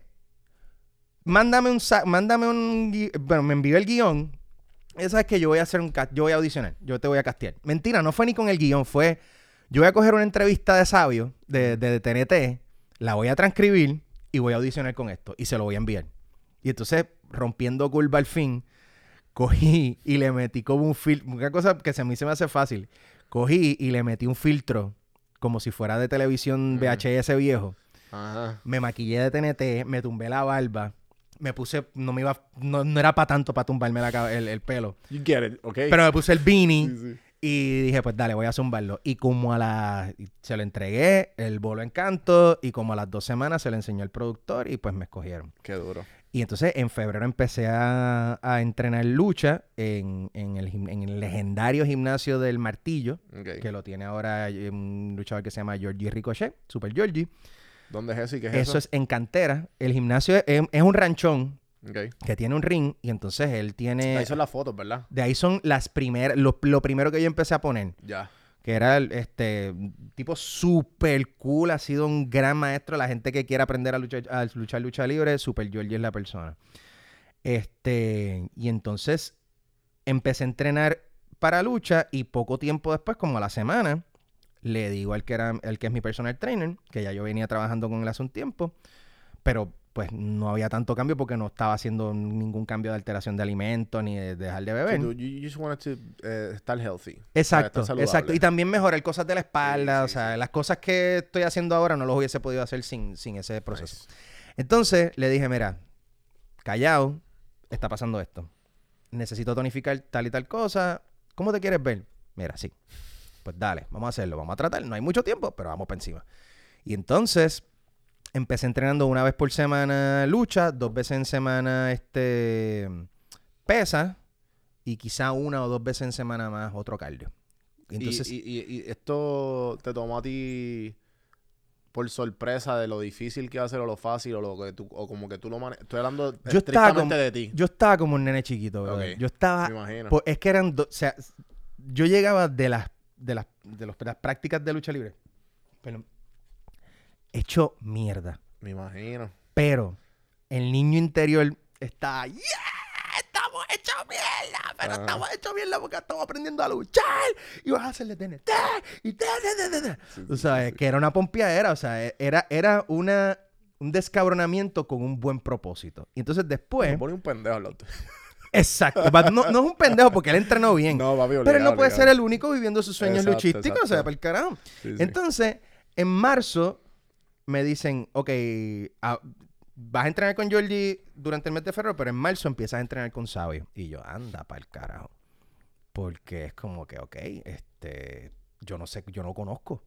Mándame un... Mándame un... Bueno, me envió el guion. Y sabes que yo voy a hacer un... Yo voy a audicionar. Yo te voy a castear. Mentira, no fue ni con el guion. Fue... Yo voy a coger una entrevista de sabio de, de TNT. La voy a transcribir y voy a audicionar con esto. Y se lo voy a enviar. Y entonces, rompiendo curva al fin, cogí y le metí como un filtro. Una cosa que se a mí se me hace fácil. Cogí y le metí un filtro como si fuera de televisión Mm. VHS viejo. Ajá. Me maquillé de TNT, me tumbé la barba. Me puse, no me iba, no, no era para tanto para tumbarme la el, el pelo. You get it, ¿ok? Pero me puse el beanie Sí, sí. y dije, pues dale, voy a zumbarlo. Y como a la, se lo entregué, el bolo encanto, y como a las dos semanas se lo enseñó el productor y pues me escogieron. Qué duro. Y entonces en febrero empecé a, a entrenar lucha en, en el, en el legendario gimnasio del Martillo, que lo tiene ahora eh, un luchador que se llama Georgie Ricochet, Super Georgie. ¿Dónde es eso y qué es Eso eso? es en cantera. El gimnasio es, es un ranchón Ok. que tiene un ring y entonces él tiene... Ahí son las fotos, ¿verdad? De ahí son las primeras, lo, lo primero que yo empecé a poner, Ya. que era el, este tipo super cool, ha sido un gran maestro. La gente que quiera aprender a luchar, a luchar lucha libre, Super Georgie es la persona. Este, y entonces empecé a entrenar para lucha y poco tiempo después, como a la semana, le digo al que era el que es mi personal trainer, que ya yo venía trabajando con él hace un tiempo, pero pues no había tanto cambio porque no estaba haciendo ningún cambio de alteración de alimentos ni de dejar de beber. You, just wanted to estar healthy. Exacto, estar exacto. Y también mejorar cosas de la espalda. Sí, o sí, sea, las cosas que estoy haciendo ahora no los hubiese podido hacer sin, sin ese proceso. Nice. Entonces le dije, mira, callado, está pasando esto. Necesito tonificar tal y tal cosa. ¿Cómo te quieres ver? Mira, sí. Pues dale, vamos a hacerlo, vamos a tratar. No hay mucho tiempo, pero vamos para encima. Y entonces empecé entrenando una vez por semana lucha, dos veces en semana este pesa y quizá una o dos veces en semana más otro cardio. Y Entonces, y, y- y- y esto te tomó a ti por sorpresa de lo difícil que va a ser o lo fácil o lo que tú, o como que tú lo manejas. Estoy hablando Yo estaba estrictamente como- de ti. yo estaba como un nene chiquito, Yo estaba me imagino. Pues es que eran o sea, yo llegaba de las de las de los- las prácticas de lucha libre. Pero hecho mierda, Me imagino. pero el niño interior está "Yeah, estamos hechos mierda, pero Ajá. estamos hechos mierda porque estamos aprendiendo a luchar y vas a hacerle TNT y ta". Sí, sí, sabes, sí, sí. que era una pompeadera, o sea, e- era era una un descabronamiento con un buen propósito. Y entonces después, Me pone un pendejo. exacto, no, no es un pendejo porque él entrenó bien. No, papi, Pero él obligado, no puede obligado. ser el único viviendo sus sueños Exacto, luchísticos, o sea, para el carajo. Sí, sí. Entonces, en marzo me dicen, ok, ah, vas a entrenar con Georgie durante el mes de febrero, pero en marzo empiezas a entrenar con Sabio. Y yo, anda para el carajo. Porque es como que, ok, este, yo no sé, yo no conozco.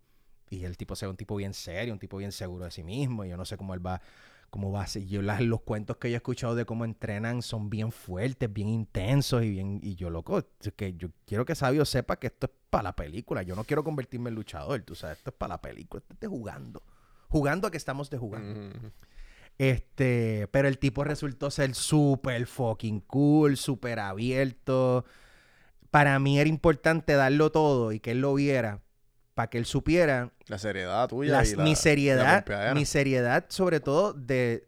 Y el tipo se ve un tipo bien serio, un tipo bien seguro de sí mismo. Y yo no sé cómo él va, a ser. Yo las- los cuentos que yo he escuchado de cómo entrenan son bien fuertes, bien intensos y bien. Y yo, loco, es que yo quiero que Sabio sepa que esto es para la película. Yo no quiero convertirme en luchador, tú sabes, esto es para la película, esto es de jugando. Jugando a que estamos de jugando. Este, pero el tipo resultó ser súper fucking cool, súper abierto. Para mí era importante darlo todo y que él lo viera, para que él supiera La seriedad tuya. las- y la, mi seriedad, mi seriedad sobre todo de,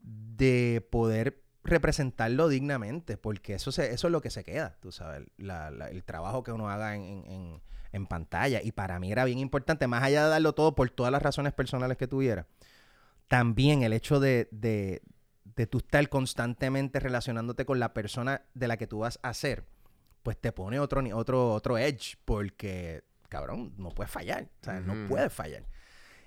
de poder representarlo dignamente, porque eso, se, eso es lo que se queda, tú sabes, la- la- el trabajo que uno haga en, en- en- pantalla. Y para mí era bien importante, más allá de darlo todo por todas las razones personales que tuviera, también el hecho de, de, de tú estar constantemente relacionándote con la persona de la que tú vas a ser, pues te pone otro, otro, otro edge, porque, cabrón, no puedes fallar, o sea, no puedes fallar.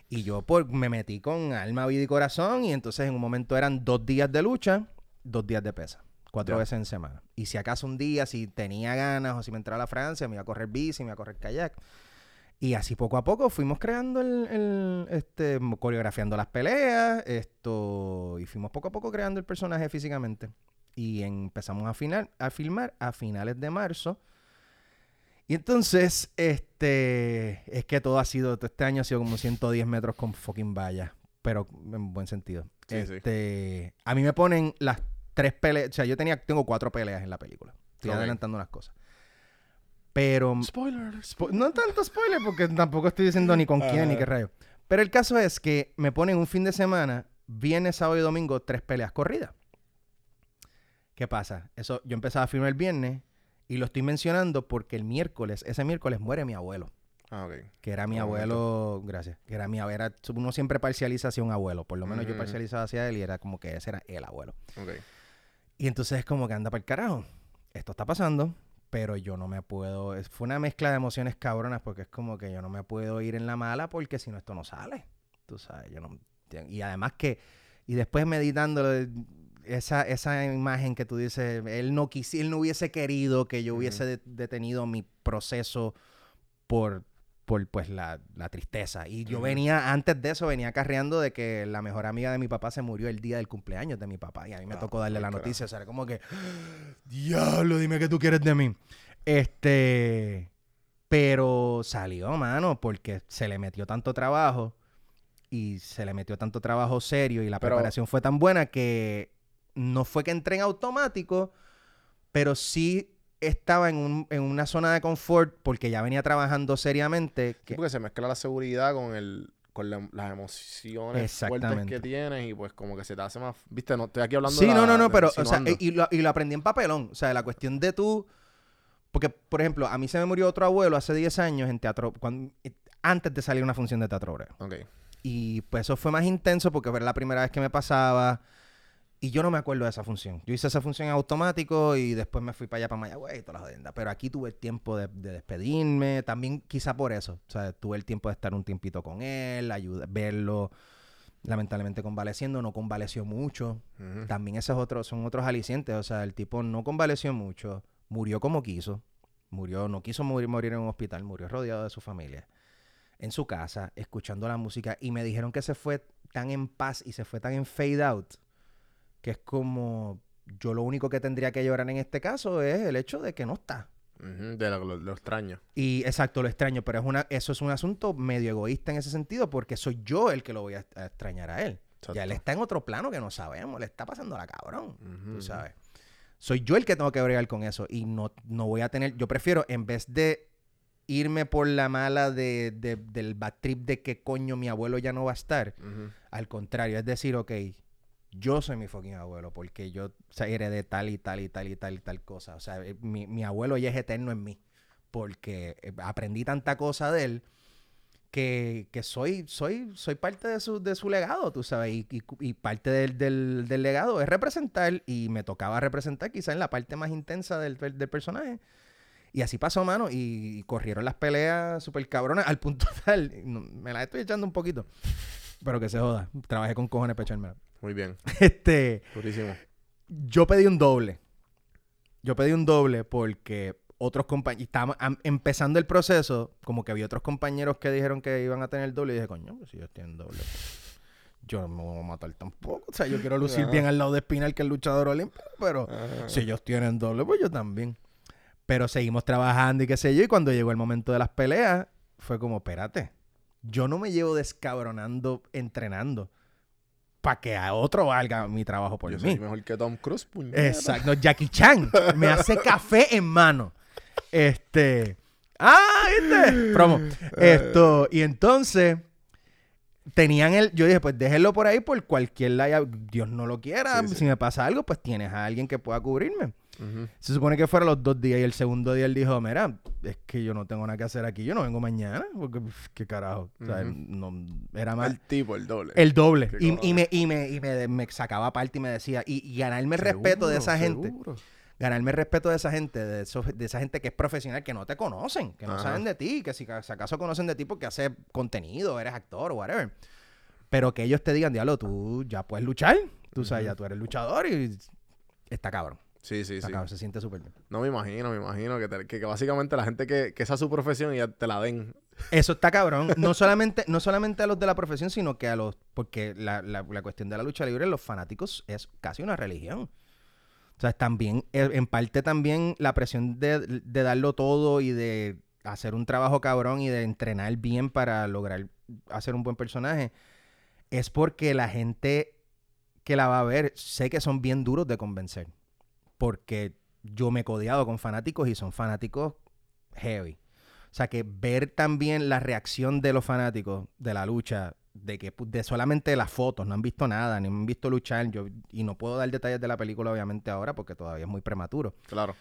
Y yo por, me metí con alma, vida y corazón, y entonces en un momento eran dos días de lucha, dos días de pesa, cuatro veces en semana. Y si acaso un día, si tenía ganas o si me entraba a la Francia, me iba a correr bici, me iba a correr kayak. Y así poco a poco fuimos creando el, el, este, coreografiando las peleas, esto, y fuimos poco a poco creando el personaje físicamente. Y empezamos a, final, a filmar a finales de marzo. Y entonces, este, es que todo ha sido, todo este año ha sido como 110 metros con fucking valla, pero en buen sentido. Sí, sí. este, A mí me ponen las tres peleas, o sea, yo tenía, tengo cuatro peleas en la película. Estoy adelantando unas cosas. Pero Spoiler. Spo- no tanto spoiler porque tampoco estoy diciendo ni con quién ni qué rayo. Pero el caso es que me ponen un fin de semana, viernes, sábado y domingo, tres peleas corridas. ¿Qué pasa? Eso, yo empezaba a firmar el viernes y lo estoy mencionando porque el miércoles, ese miércoles muere mi abuelo. Ah, ok. Que era mi abuelo, gracias. Que era mi abuelo. uno siempre parcializa hacia un abuelo. Por lo menos yo ujú. parcializaba hacia él y era como que ese era el abuelo. Ok. Y entonces es como que anda para el carajo. Esto está pasando, pero yo no me puedo. es- fue una mezcla de emociones cabronas porque es como que yo no me puedo ir en la mala porque si no esto no sale. Tú sabes, yo no. Y además que. Y después meditando esa, esa imagen que tú dices, él no quisi, él no hubiese querido que yo hubiese de- detenido mi proceso por, por pues la, la tristeza. Y yo venía, antes de eso, venía carreando de que la mejor amiga de mi papá se murió el día del cumpleaños de mi papá. Y a mí me Ah, tocó darle la carajo. noticia. O sea, era como que, diablo, dime qué tú quieres de mí. Este, pero salió, mano, porque se le metió tanto trabajo y se le metió tanto trabajo serio y la Pero- preparación fue tan buena que no fue que entré en automático, pero sí estaba en, un- en una zona de confort porque ya venía trabajando seriamente. Sí, que- porque se mezcla la seguridad con el con la- las emociones fuertes Exactamente. que tienes y pues como que se te hace más... Viste, no estoy aquí hablando Sí, de no, la- no, no, de pero, o sea, y lo, y lo aprendí en papelón. O sea, la cuestión de tú. Porque, por ejemplo, a mí se me murió otro abuelo hace 10 años en teatro. cuando- eh, antes de salir una función de teatro obrero. Ok. Y pues eso fue más intenso porque era la primera vez que me pasaba. Y yo no me acuerdo de esa función. Yo hice esa función en automático y después me fui para allá, para Mayagüez y todas las jodiendas. Pero aquí tuve el tiempo de, de despedirme. También quizá por eso. O sea, tuve el tiempo de estar un tiempito con él, ayuda, verlo. Lamentablemente convaleciendo, no convaleció mucho. Ujú. También esos otros son otros alicientes. O sea, el tipo no convaleció mucho, murió como quiso. Murió, no quiso morir, morir en un hospital, murió rodeado de su familia. En su casa, escuchando la música. Y me dijeron que se fue tan en paz y se fue tan en fade out. Que es como. Yo lo único que tendría que llorar en este caso es el hecho de que no está. De lo, lo- lo extraño. Y exacto, lo extraño, pero es una, eso es un asunto medio egoísta en ese sentido, porque soy yo el que lo voy a, a extrañar a él. Ya él Exacto. está en otro plano que no sabemos, le está pasando la cabrón, tú sabes. Soy yo el que tengo que bregar con eso y no, no voy a tener, yo prefiero en vez de irme por la mala de, de- del bad trip de que coño mi abuelo ya no va a estar, al contrario, es decir, ok, yo soy mi fucking abuelo porque yo o sea, heredé tal y tal y tal y tal y tal cosa. O sea, eh, mi, mi abuelo ya es eterno en mí porque eh, aprendí tanta cosa de él que, que soy, soy, soy parte de su, de su legado, tú sabes, y, y- y parte del, del- del legado es representar y me tocaba representar quizás en la parte más intensa del, del personaje. Y así pasó, mano, y corrieron las peleas súper cabronas al punto tal, me las estoy echando un poquito, pero que se joda, trabajé con cojones para echármela. Muy bien. Este, Durísimo. yo pedí un doble. Yo pedí un doble porque otros compañeros, estábamos am- empezando el proceso, como que había otros compañeros que dijeron que iban a tener doble y dije, coño, pues si ellos tienen doble, yo no me voy a matar tampoco. O sea, yo quiero lucir Ajá. bien al lado de Espinal, que es el luchador olímpico, pero Ajá. si ellos tienen doble, pues yo también. Pero seguimos trabajando y qué sé yo, y cuando llegó el momento de las peleas, fue como, espérate, yo no me llevo descabronando entrenando para que a otro valga mi trabajo por Yo mí. soy mejor que Tom Cruise. Exacto. Jackie Chan me hace café en mano. Este. ¡Ah! ¿Viste? Promo. Esto. Y entonces. Tenían el. Yo dije, pues déjenlo por ahí por cualquier. Dios no lo quiera. Sí, sí. Si me pasa algo, pues tienes a alguien que pueda cubrirme. Se supone que fueron los dos días y el segundo día él dijo, mira, es que yo no tengo nada que hacer aquí, yo no vengo mañana, porque qué carajo. O sea, Ujú. no, era más... El tipo, el doble. El doble. Y, me, y, me, y me, me sacaba parte y me decía, y, y ganarme el respeto de esa Seguro, gente, ganarme el respeto de esa gente, de, esos- de esa gente que es profesional, que no te conocen, que no Ajá. saben de ti, que si, si acaso conocen de ti porque haces contenido, eres actor o whatever. Pero que ellos te digan, diablo, tú ya puedes luchar, tú sabes, ya tú eres luchador y está cabrón. Sí, sí, sí. se siente súper bien. No me imagino, me imagino que, te- que, que básicamente la gente que, que esa es su profesión y ya te la den. Eso está cabrón. No solamente, no solamente a los de la profesión, sino que a los. Porque la, la- la cuestión de la lucha libre, los fanáticos es casi una religión. O sea, también, eh, en parte también la presión de, de darlo todo y de hacer un trabajo cabrón y de entrenar bien para lograr hacer un buen personaje, es porque la gente que la va a ver, sé que son bien duros de convencer. Porque yo me he codeado con fanáticos y son fanáticos heavy. O sea, que ver también la reacción de los fanáticos de la lucha, de que de solamente las fotos, no han visto nada, ni me han visto luchar, yo, y no puedo dar detalles de la película obviamente ahora porque todavía es muy prematuro. Claro.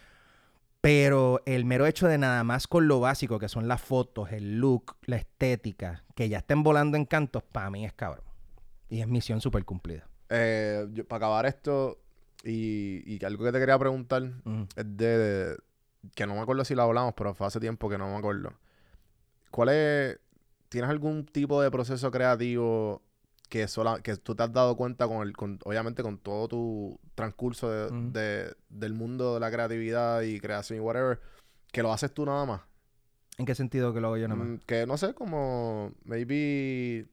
Pero el mero hecho de nada más con lo básico, que son las fotos, el look, la estética, que ya estén volando en cantos, para mí es cabrón. Y es misión súper cumplida. Eh, para acabar esto, y, y algo que te quería preguntar es de, que no me acuerdo si lo hablamos, pero fue hace tiempo que no me acuerdo. ¿Cuál es, tienes algún tipo de proceso creativo que sola, que tú te has dado cuenta con el, con, obviamente con todo tu transcurso de, de- del mundo de la creatividad y creación y whatever, que lo haces tú nada más? ¿En qué sentido que lo hago yo nada más? Mm, que no sé, como maybe,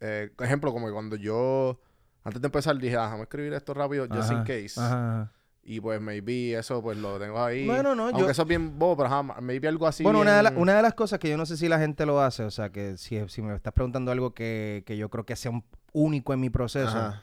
eh, ejemplo, como que cuando yo, antes de empezar, dije, ah, déjame escribir esto rápido, just in case. ajá. Y pues maybe eso pues lo tengo ahí. Bueno, no, Aunque yo- eso es bien bobo, pero ajá, maybe algo así. bueno, una de, la- bien- una de las cosas que yo no sé si la gente lo hace, o sea, que si, si me estás preguntando algo que, que yo creo que sea un- único en mi proceso, Ajá,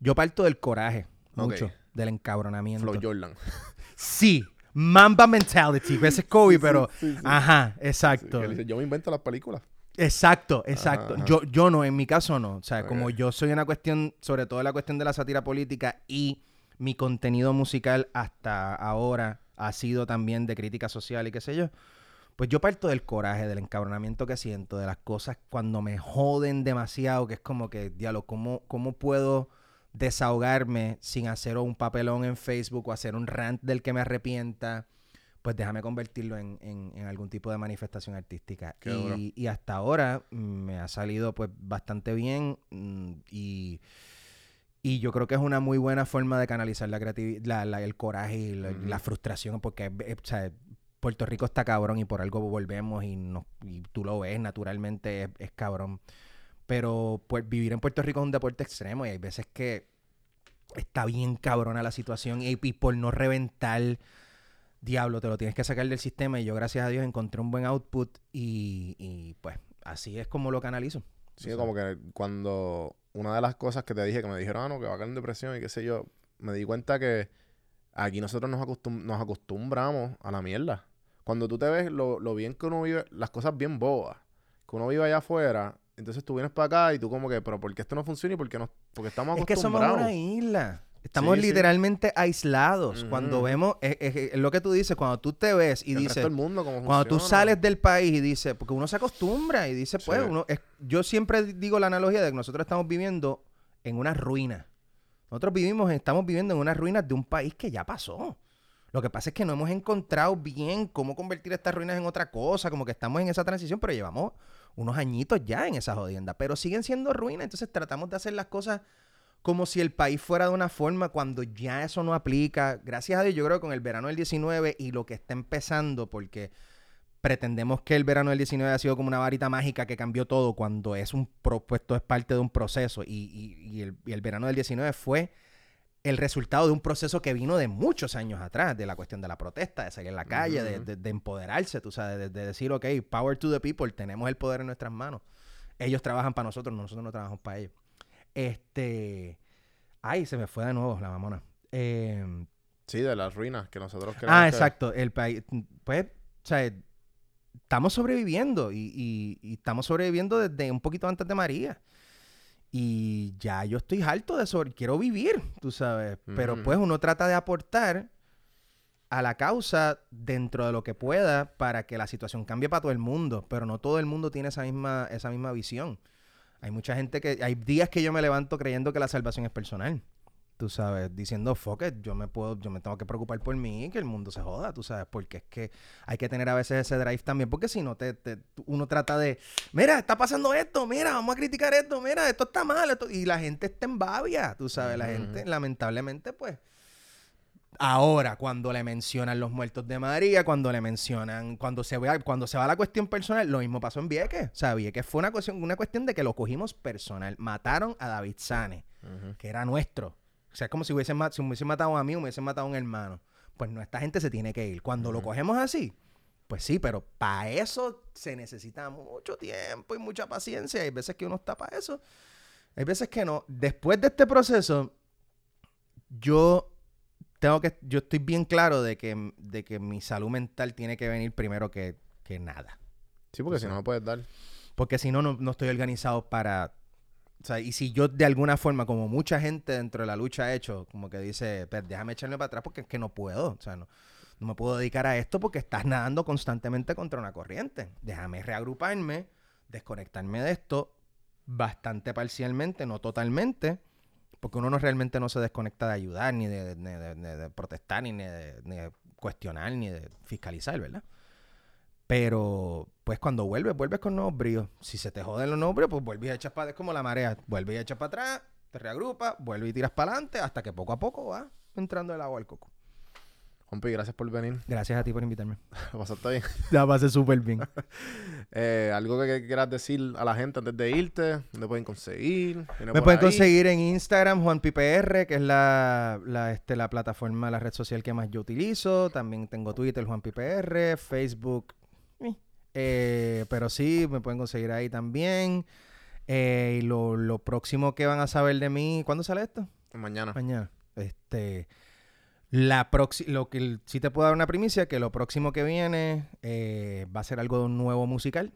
yo parto del coraje, mucho, del encabronamiento. Flow Jordan. Sí, Mamba mentality, ese es Kobe, pero, sí, sí. ajá, exacto. yo me invento las películas. Exacto, exacto. Ajá. Yo, yo no, en mi caso no. O sea, como yo soy una cuestión, sobre todo la cuestión de la sátira política y mi contenido musical hasta ahora ha sido también de crítica social y qué sé yo. Pues yo parto del coraje, del encabronamiento que siento, de las cosas cuando me joden demasiado, que es como que, diablo, ¿cómo, cómo puedo desahogarme sin hacer un papelón en Facebook o hacer un rant del que me arrepienta? Pues déjame convertirlo en, en- en algún tipo de manifestación artística. Y, y hasta ahora me ha salido pues bastante bien mm, y, y yo creo que es una muy buena forma de canalizar la creatividad, el coraje y la, frustración porque eh, o sea, Puerto Rico está cabrón y por algo volvemos y, no, y tú lo ves naturalmente es, es cabrón. Pero pues, vivir en Puerto Rico es un deporte extremo y hay veces que está bien cabrona la situación y, y por no reventar, diablo, te lo tienes que sacar del sistema y yo gracias a Dios encontré un buen output y, y, pues así es como lo canalizo. Sí, O sea, como que cuando una de las cosas que te dije, que me dijeron, ah, no, que va a caer en depresión y qué sé yo, me di cuenta que aquí nosotros nos, acostum- nos acostumbramos a la mierda. Cuando tú te ves lo, lo bien que uno vive, las cosas bien bobas, que uno vive allá afuera, entonces tú vienes para acá y tú como que, pero ¿por qué esto no funciona y por qué no? Porque estamos Es que somos acostumbrados. una isla. Estamos Sí, sí. literalmente aislados. Cuando vemos, es, es- es lo que tú dices, cuando tú te ves y El resto dices, del mundo, cómo cuando tú sales del país y dices, porque uno se acostumbra y dice, pues, Sí. uno, yo siempre digo la analogía de que nosotros estamos viviendo en una ruina. Nosotros vivimos, estamos viviendo en unas ruinas de un país que ya pasó. Lo que pasa es que no hemos encontrado bien cómo convertir estas ruinas en otra cosa, como que estamos en esa transición, pero llevamos unos añitos ya en esa jodienda, pero siguen siendo ruinas, entonces tratamos de hacer las cosas como si el país fuera de una forma cuando ya eso no aplica. Gracias a Dios, yo creo que con el verano del 19 y lo que está empezando, porque pretendemos que el verano del 19 ha sido como una varita mágica que cambió todo cuando es un propuesto, es parte de un proceso. Y, y- y el, y el verano del 19 fue el resultado de un proceso que vino de muchos años atrás, de la cuestión de la protesta, de salir a la calle, de, Ujú. de- de empoderarse, tú sabes, de, de decir, ok, power to the people, tenemos el poder en nuestras manos. Ellos trabajan para nosotros, nosotros no trabajamos para ellos. Este. Ay, se me fue de nuevo la mamona. Eh, Sí, de las ruinas que nosotros queremos ah, que- exacto. El país. Pues, o sea, estamos sobreviviendo y, y- y estamos sobreviviendo desde un poquito antes de María. Y ya yo estoy harto de sobre. Quiero vivir, tú sabes. Pero pues uno trata de aportar a la causa dentro de lo que pueda para que la situación cambie para todo el mundo. Pero no todo el mundo tiene esa misma, esa misma visión. Hay mucha gente que. Hay días que yo me levanto creyendo que la salvación es personal. Tú sabes, diciendo, fuck it, yo me puedo, yo me tengo que preocupar por mí y que el mundo se joda, tú sabes, porque es que hay que tener a veces ese drive también, porque si no, te, te- uno trata de, mira, está pasando esto, mira, vamos a criticar esto, mira, esto está mal, esto", y la gente está en babia, tú sabes, la gente, lamentablemente, pues, Ahora, cuando le mencionan los muertos de María, cuando le mencionan, cuando se va, cuando se va la cuestión personal, lo mismo pasó en Vieques. O sea, Vieques fue una cuestión, una cuestión de que lo cogimos personal. Mataron a David Sane, que era nuestro. O sea, es como si hubiesen, si me hubiesen matado a mí hubiesen matado a un hermano. Pues no, esta gente se tiene que ir. Cuando lo cogemos así, pues sí, pero para eso se necesita mucho tiempo y mucha paciencia. Hay veces que uno está para eso. Hay veces que no. Después de este proceso, yo tengo que, yo estoy bien claro de que, de que mi salud mental tiene que venir primero que, que nada. Sí, porque si no me puedes dar. Porque si no, no, no estoy organizado para... O sea, y si yo de alguna forma, como mucha gente dentro de la lucha ha hecho, como que dice, "Pues, déjame echarme para atrás porque es que no puedo. O sea, no, no me puedo dedicar a esto porque estás nadando constantemente contra una corriente. Déjame reagruparme, desconectarme de esto bastante parcialmente, no totalmente, porque uno no realmente no se desconecta de ayudar, ni de, protestar, ni de, cuestionar, ni de fiscalizar, ¿verdad? Pero, pues cuando vuelves, vuelves con nuevos bríos. Si se te joden los nuevos bríos, pues vuelves y echas para... Es como la marea. Vuelves y echas para atrás, te reagrupas, vuelves y tiras para adelante, hasta que poco a poco va entrando el agua al coco. Juanpi, gracias por venir. Gracias a ti por invitarme. Lo pasaste bien. La pasé súper bien. Eh, algo que, quieras decir a la gente antes de irte, ¿dónde pueden conseguir? Me pueden ahí. conseguir en Instagram, JuanPPR, que es la, la, este, la plataforma, la red social que más yo utilizo. También tengo Twitter, JuanPPR, Facebook. eh. Eh, pero sí, me pueden conseguir ahí también. Eh, y lo, lo próximo que van a saber de mí, ¿cuándo sale esto? Mañana. Mañana. Este, la lo que sí te puedo dar una primicia, que lo próximo que viene eh, va a ser algo de un nuevo musical.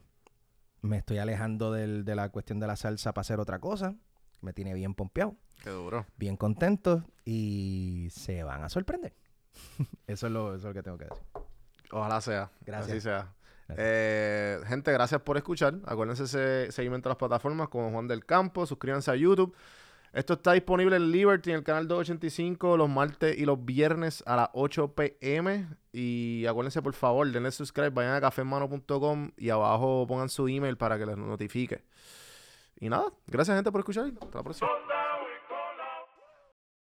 Me estoy alejando del- de la cuestión de la salsa para hacer otra cosa. Me tiene bien pompeado, Qué duro. bien contento y se van a sorprender. eso, es lo, eso es lo que tengo que decir. Ojalá sea. Gracias. Así sea. Gracias. Eh, gente, gracias por escuchar. Acuérdense ese seguimiento a las plataformas como Juan del Campo. Suscríbanse a YouTube. Esto está disponible en Liberty, en el canal 285, los martes y los viernes a las 8 pm. Y acuérdense, por favor, denle subscribe, vayan a cafemano.com y abajo pongan su email para que les notifique. Y nada, gracias gente por escuchar. Hasta la próxima.